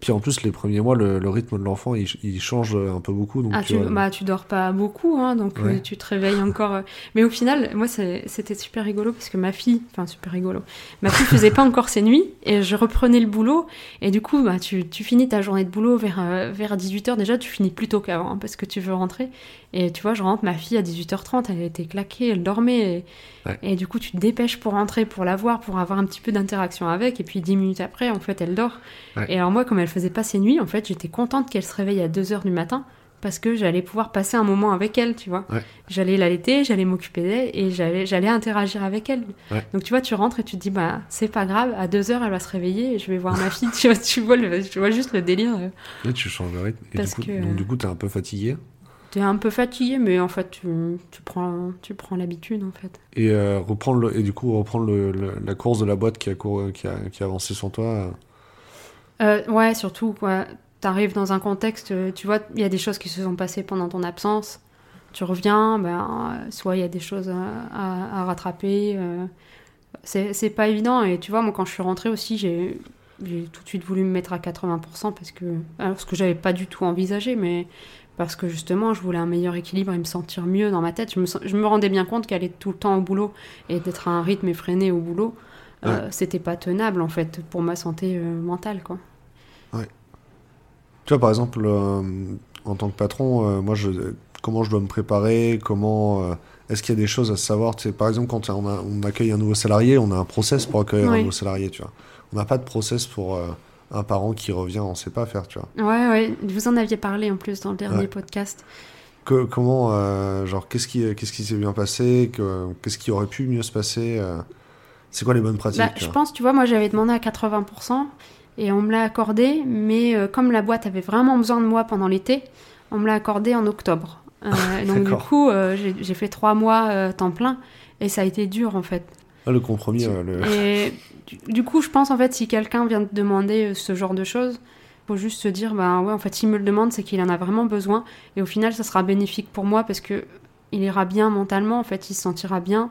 Puis en plus, les premiers mois, le, le rythme de l'enfant, il, il change un peu beaucoup. Donc Ah, tu vois, bah, tu dors pas beaucoup, hein, donc Ouais. euh, tu te réveilles encore. euh. Mais au final, moi, c'était super rigolo parce que ma fille, enfin, super rigolo, ma fille faisait pas encore ses nuits et je reprenais le boulot. Et du coup, bah, tu, tu finis ta journée de boulot vers, euh, vers 18h. Déjà, tu finis plus tôt qu'avant hein, parce que tu veux rentrer. Et tu vois, je rentre, ma fille à 18h30, elle était claquée, elle dormait. Et, Ouais. et du coup, tu te dépêches pour rentrer, pour la voir, pour avoir un petit peu d'interaction avec. Et puis, 10 minutes après, en fait, elle dort. Ouais. Et alors, moi, comme elle faisait pas ses nuits, en fait, j'étais contente qu'elle se réveille à 2h du matin parce que j'allais pouvoir passer un moment avec elle, tu vois. Ouais. J'allais l'allaiter, j'allais m'occuper d'elle et j'allais, j'allais interagir avec elle. Ouais. Donc tu vois, tu rentres et tu te dis, bah c'est pas grave, à deux heures elle va se réveiller et je vais voir ma fille. tu vois, tu vois, le- tu vois juste le délire. euh. là, tu changes le rythme. Et Parce du coup, que- donc, du coup, t'es un peu fatigué. T'es un peu fatigué, mais en fait tu, tu prends, tu prends l'habitude en fait. Et, euh, reprendre le, et du coup, reprendre le, le- la course de la boîte qui a, couru- qui a, qui a avancé sans toi. euh, Euh, ouais, surtout, quoi. T'arrives dans un contexte, euh, tu vois, il y a des choses qui se sont passées pendant ton absence. Tu reviens, ben, soit il y a des choses à, à- à rattraper. euh, c'est pas évident. Et tu vois, moi, quand je suis rentrée aussi, j'ai j'ai tout de suite voulu me mettre à 80% parce que. Alors, ce que j'avais pas du tout envisagé, mais parce que justement, je voulais un meilleur équilibre et me sentir mieux dans ma tête. Je me, je me rendais bien compte qu'aller tout le temps au boulot et d'être à un rythme effréné au boulot, euh, c'était pas tenable en fait pour ma santé euh, mentale quoi. Tu vois, par exemple, euh, en tant que patron, euh, moi, je, comment je dois me préparer Comment euh, Est-ce qu'il y a des choses à savoir? Tu sais, Par exemple, quand on, a- on accueille un nouveau salarié, on a un process pour accueillir un nouveau salarié, tu vois. On n'a pas de process pour euh, un parent qui revient, on sait pas faire, tu vois. Ouais ouais, vous en aviez parlé en plus dans le dernier Ouais. podcast. Que- comment, euh, genre, qu'est-ce qui, qu'est-ce qui s'est bien passé que- Qu'est-ce qui aurait pu mieux se passer euh, C'est quoi les bonnes pratiques Bah, je pense, tu vois, moi j'avais demandé à 80% et on me l'a accordé, mais euh, comme la boîte avait vraiment besoin de moi pendant l'été, on me l'a accordé en octobre. Donc du coup, j'ai fait trois mois temps plein et ça a été dur en fait. Ah, le compromis, euh, le... Et du, coup, je pense en fait, si quelqu'un vient te demander euh, ce genre de choses, faut juste se dire, ben ouais, en fait, s'il me le demande, c'est qu'il en a vraiment besoin. Et au final, ça sera bénéfique pour moi parce que il ira bien mentalement, en fait, il se sentira bien.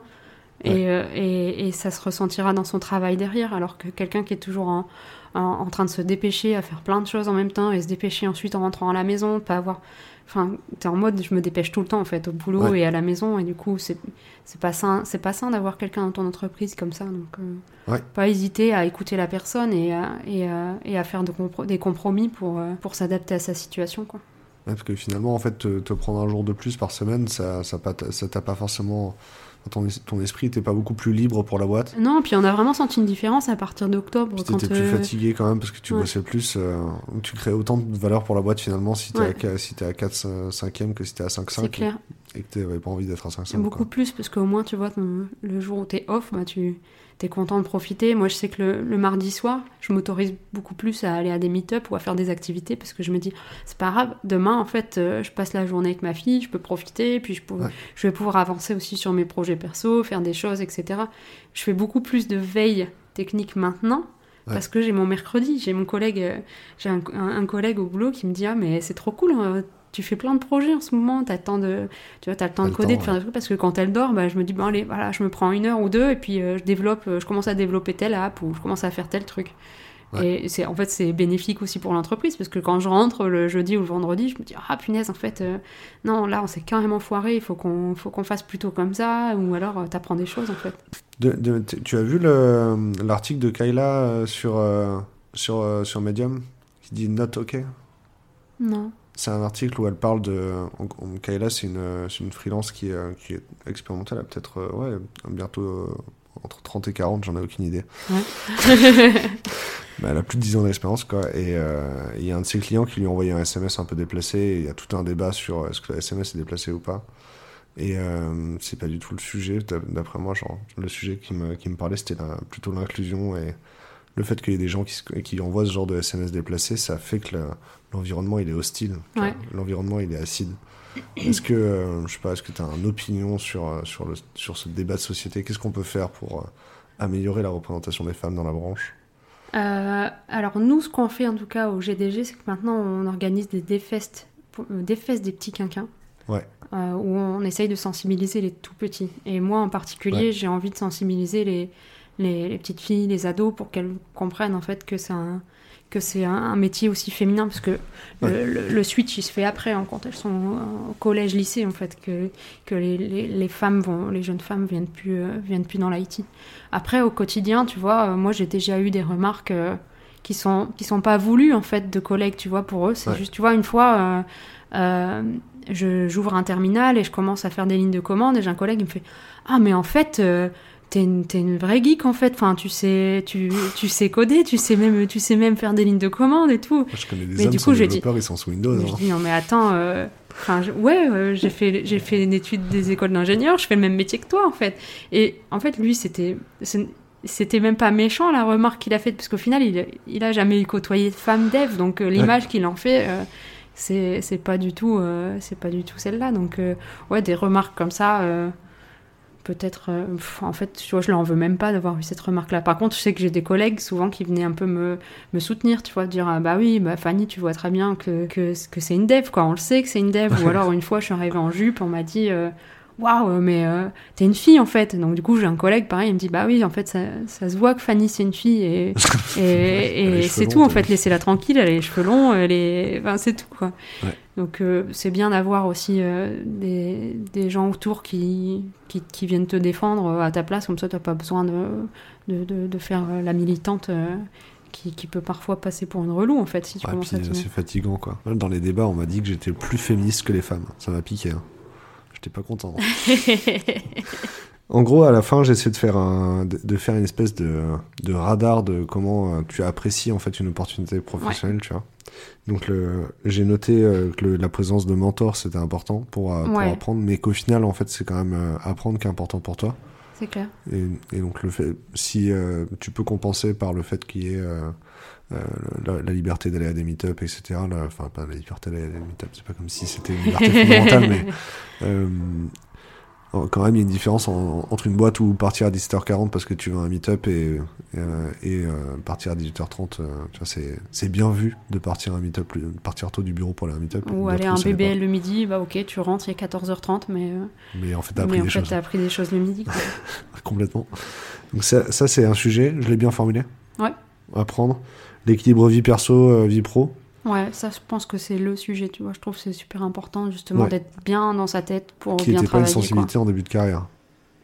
Et, euh, et, et ça se ressentira dans son travail derrière, alors que quelqu'un qui est toujours en, en, en train de se dépêcher à faire plein de choses en même temps et se dépêcher ensuite en rentrant à la maison, pas avoir. Enfin, t'es en mode je me dépêche tout le temps en fait, au boulot Ouais. et à la maison, et du coup, c'est c'est pas sain, c'est pas sain d'avoir quelqu'un dans ton entreprise comme ça. Donc, euh, Ouais. pas hésiter à écouter la personne et à, et à, et à faire de compro- des compromis pour, euh, pour s'adapter à sa situation. Quoi. Ouais, parce que finalement, en fait, te, te prendre un jour de plus par semaine, ça ça t'a pas forcément... Ton, es- ton esprit, t'es pas beaucoup plus libre pour la boîte. Non, puis on a vraiment senti une différence à partir d'octobre. Quand t'étais plus euh, fatigué quand même parce que tu ouais. bossais plus. euh, tu crées autant de valeur pour la boîte finalement si t'es Ouais. à, si à 4 5e que si t'es à 5 C'est 5 clair. et que t'avais pas envie d'être à 5 5 Beaucoup plus, parce qu'au moins, tu vois, ton- le jour où t'es off, bah, tu es content de profiter. Moi, je sais que le, le mardi soir, je m'autorise beaucoup plus à aller à des meet-up ou à faire des activités, parce que je me dis, c'est pas grave, demain, en fait, euh, je passe la journée avec ma fille, je peux profiter, puis je, peux, Ouais. je vais pouvoir avancer aussi sur mes projets perso, faire des choses, etc. Je fais beaucoup plus de veille technique maintenant. Ouais. Parce que j'ai mon mercredi, j'ai mon collègue, euh, j'ai un, un- un collègue au boulot qui me dit ah mais c'est trop cool, hein, tu fais plein de projets en ce moment, t'as le temps de, tu vois, t'as le temps de coder, temps, de faire des trucs parce que quand elle dort, bah, je me dis bon allez, voilà, je me prends une heure ou deux et puis euh, je développe, euh, je commence à développer telle app ou je commence à faire tel truc. Ouais. Et c'est en fait c'est bénéfique aussi pour l'entreprise parce que quand je rentre le jeudi ou le vendredi, je me dis ah punaise en fait euh, non là on s'est carrément foiré, il faut qu'on faut qu'on fasse plutôt comme ça ou alors euh, t'apprends des choses en fait. De- de- t- tu as vu le- l'article de Kayla sur, sur, sur Medium qui dit Not OK Non. C'est un article où elle parle de. Kayla, c'est une, une freelance qui est, euh, qui est a peut-être euh, ouais, bientôt euh, entre 30 et 40, j'en ai aucune idée. Mais elle a plus de 10 ans d'expérience, quoi. Et euh, il y a un de ses clients qui lui a envoyé un SMS un peu déplacé. Il y a tout un débat sur est-ce que le SMS est déplacé ou pas. Et euh, c'est pas du tout le sujet, d'a- d'après moi. Genre, le sujet qui me, qui me parlait, c'était plutôt l'inclusion et le fait qu'il y ait des gens qui, envoient ce genre de SMS déplacé, ça fait que l'environnement il est hostile. Ouais. L'environnement il est acide. Est-ce que, euh, je sais pas, est-ce que tu as une opinion sur, euh, sur, le, sur ce débat de société? Qu'est-ce qu'on peut faire pour euh, améliorer la représentation des femmes dans la branche? Euh, alors nous, ce qu'on fait en tout cas au GDG, c'est que maintenant on organise des défestes, euh, défestes des petits quinquins. Ouais. où on essaye de sensibiliser les tout petits. Et moi en particulier, Ouais. j'ai envie de sensibiliser les, les, les petites filles, les ados, pour qu'elles comprennent en fait que c'est un que c'est un, un métier aussi féminin parce que le, le- le switch il se fait après hein, quand elles sont au collège lycée en fait que, que les, les, les femmes vont les jeunes femmes viennent plus euh, viennent plus dans l'IT après au quotidien tu vois euh, moi j'ai déjà eu des remarques euh, qui sont qui sont pas voulues en fait de collègues tu vois pour eux. C'est Ouais. juste tu vois une fois je- j'ouvre un terminal et je commence à faire des lignes de commande et j'ai un collègue qui me fait ah mais en fait t'es une, vraie geek en fait enfin tu sais tu, tu sais coder tu sais même tu sais même faire des lignes de commande et tout Moi, Je connais des Mais hommes du coup, dit- développeurs, ils sont sous Windows. mais hein. je dis non mais attends, euh, enfin je- ouais, euh, j'ai fait j'ai fait une étude des écoles d'ingénieur, je fais le même métier que toi en fait. Et en fait lui c'était c'était même pas méchant la remarque qu'il a faite parce qu'au final il il a jamais côtoyé de femme dev donc euh, l'image qu'il en fait c'est c'est pas du tout euh, c'est pas du tout celle-là donc euh, ouais des remarques comme ça. euh, Peut-être, euh, en fait, tu vois, je leur en veux même pas d'avoir eu cette remarque-là. Par contre, je sais que j'ai des collègues souvent qui venaient un peu me, me soutenir, tu vois, dire ah bah oui, bah Fanny, tu vois très bien que, que, que c'est une dev, quoi. On le sait que c'est une dev. Ou alors une fois, je suis arrivée en jupe, on m'a dit euh, waouh, mais euh, t'es une fille en fait. Donc du coup, j'ai un collègue pareil, il me dit bah oui, en fait, ça, ça se voit que Fanny c'est une fille et, et, c'est tout en fait. Laissez-la tranquille, elle a les cheveux longs, elle est, enfin c'est tout quoi. Ouais. Donc euh, c'est bien d'avoir aussi euh, des, des gens autour qui, qui, qui viennent te défendre euh, à ta place, comme ça tu n'as pas besoin de, de, de, de faire la militante euh, qui, qui peut parfois passer pour une relou en fait si tu Ouais, commences puis, à te... c'est fatigant quoi. Dans les débats, on m'a dit que j'étais plus féministe que les femmes. Ça m'a piqué. Hein. J'étais pas content. En gros, à la fin, j'essaie de faire un, de, faire une espèce de, radar de comment tu apprécies en fait une opportunité professionnelle, tu vois. Donc, j'ai noté euh, que le- la présence de mentors c'était important pour, euh, pour Ouais. apprendre, mais qu'au final, en fait, c'est quand même euh, apprendre qui est important pour toi. c'est clair. Et, et donc, le fait, si euh, tu peux compenser par le fait qu'il y ait euh, euh, la, la liberté d'aller à des meet-up, etc. là, Enfin, pas la liberté d'aller à des meet-up, c'est pas comme si c'était une liberté fondamentale, mais quand même, il y a une différence en- entre une boîte où partir à 17h40 parce que tu veux un meet-up et, euh, et euh, partir à 18h30, euh, tu vois, c'est, bien vu de partir à un meet-up, partir tôt du bureau pour aller à un meet-up. Ou aller à un. BBL le midi, bah ok, tu rentres, il est 14h30, mais, Mais en fait, t'as appris mais en des fait t'as appris des choses le midi. complètement. Donc ça, ça, c'est un sujet, je l'ai bien formulé. Ouais. Apprendre. L'équilibre vie perso, vie pro. Ouais, ça, je pense que c'est le sujet, tu vois. Je trouve que c'est super important, justement, Ouais. d'être bien dans sa tête pour qui bien n'était pas une travailler. quoi. sensibilité en début de carrière.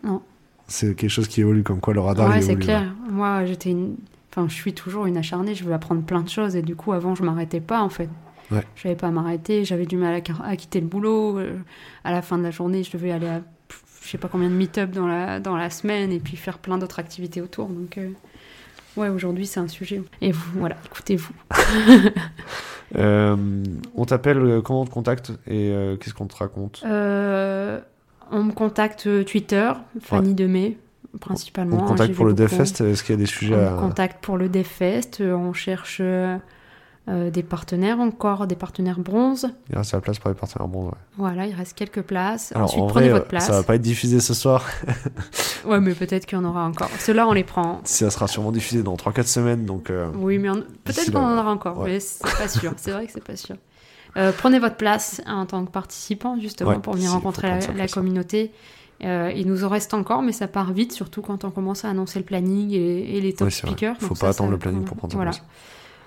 Non. C'est quelque chose qui évolue, comme quoi le radar Ouais, c'est clair. Moi, j'étais une... Enfin, je suis toujours une acharnée, je veux apprendre plein de choses, et du coup, avant, je m'arrêtais pas, en fait. Ouais. Je savais pas m'arrêter, j'avais du mal à quitter le boulot. euh, À la fin de la journée, je devais aller à je sais pas combien de meet-up dans la, dans la semaine, et puis faire plein d'autres activités autour. Donc, euh, ouais, aujourd'hui, c'est un sujet. Et vous, voilà, écoutez-vous. Euh, on t'appelle, euh, comment on te contacte et euh, qu'est-ce qu'on te raconte? Euh, on me contacte Twitter, Fanny Demey, principalement. On te J'y contacte pour le. DevFest Est-ce qu'il y a des sujets On à... me contacte pour le DevFest. On cherche euh, des partenaires encore, des partenaires bronze. Il reste la place pour les partenaires bons. Ouais. Voilà, il reste quelques places. Alors, Ensuite, en prenez vrai, votre place. ça va pas être diffusé ce soir. Ouais, mais peut-être qu'il y en aura encore. Ceux-là, on les prend. Ça sera sûrement diffusé dans 3-4 semaines. Donc, euh, Oui, mais on- peut-être qu'on en aura encore, ouais. mais c'est pas sûr. C'est vrai que c'est pas sûr. Euh, prenez votre place en tant que participant, justement, Ouais, pour venir si, rencontrer la, communauté. Euh, il nous en reste encore, mais ça part vite, surtout quand on commence à annoncer le planning et, et les top ouais, c'est vrai. speakers. Faut pas ça, attendre ça- le planning pour prendre voilà. place.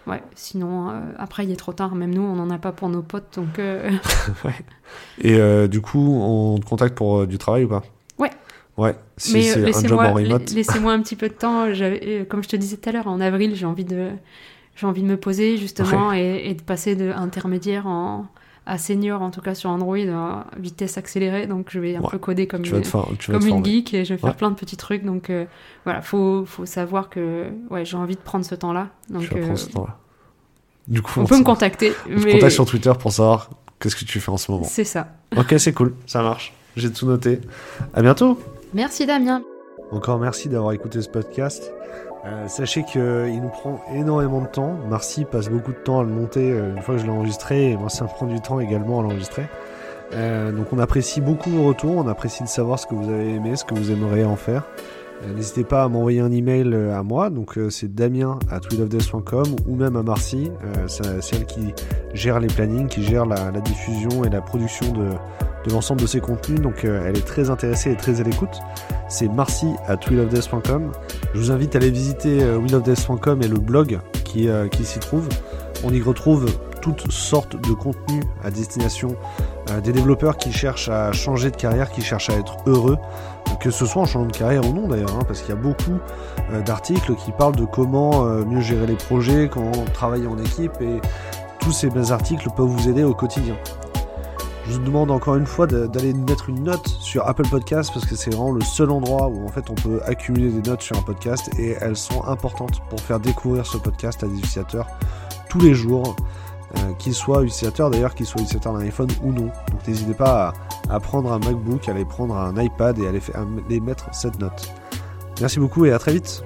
Ouais, sinon, euh, après, il est trop tard. Même nous, on n'en a pas pour nos potes, donc... euh, Et euh, du coup, on te contacte pour du travail ou pas? Ouais. Ouais. Si mais c'est un job laissez-moi en remote. la- laissez-moi un petit peu de temps. J'avais- Comme je te disais tout à l'heure, en avril, j'ai envie de, j'ai envie de me poser justement et, et de passer de intermédiaire en à senior, en tout cas sur Android, à vitesse accélérée. Donc je vais un Ouais. peu coder comme une, comme geek et je vais faire Ouais. plein de petits trucs. Donc euh, voilà, faut, faut savoir que ouais, j'ai envie de prendre ce temps-là. Donc vas euh, ce temps-là. Du coup, on on, peut me contacter. on te mais contacte sur Twitter pour savoir qu'est-ce que tu fais en ce moment. C'est ça. Ok, c'est cool, ça marche. J'ai tout noté. À bientôt. Merci Damien. Encore merci d'avoir écouté ce podcast. Euh, sachez qu'il nous prend énormément de temps. Marcy passe beaucoup de temps à le monter euh, une fois que je l'ai enregistré, et moi ça me prend du temps également à l'enregistrer. Euh, donc on apprécie beaucoup vos retours, on apprécie de savoir ce que vous avez aimé, ce que vous aimeriez en faire. Euh, N'hésitez pas à m'envoyer un email euh, à moi, donc euh, c'est damien at willofdeath.com ou même à Marcy, euh, c'est c'est elle qui gère les plannings, qui gère la, diffusion et la production de, l'ensemble de ces contenus, donc elle est très intéressée et très à l'écoute. C'est marcy at willofdeath.com. Je vous invite à aller visiter willofdeath.com et le blog qui s'y trouve. On y retrouve toutes sortes de contenus à destination euh, des développeurs qui cherchent à changer de carrière, qui cherchent à être heureux, que ce soit en changeant de carrière ou non d'ailleurs, hein, parce qu'il y a beaucoup euh, d'articles qui parlent de comment euh, mieux gérer les projets, comment travailler en équipe, et tous ces bons articles peuvent vous aider au quotidien. Je vous demande encore une fois d'aller mettre une note sur Apple Podcast parce que c'est vraiment le seul endroit où en fait on peut accumuler des notes sur un podcast et elles sont importantes pour faire découvrir ce podcast à des utilisateurs tous les jours, euh, qu'ils soient utilisateurs d'ailleurs, qu'ils soient utilisateurs d'un iPhone ou non. Donc n'hésitez pas à, prendre un MacBook, à aller prendre un iPad et à fa- à aller mettre cette note. Merci beaucoup et à très vite.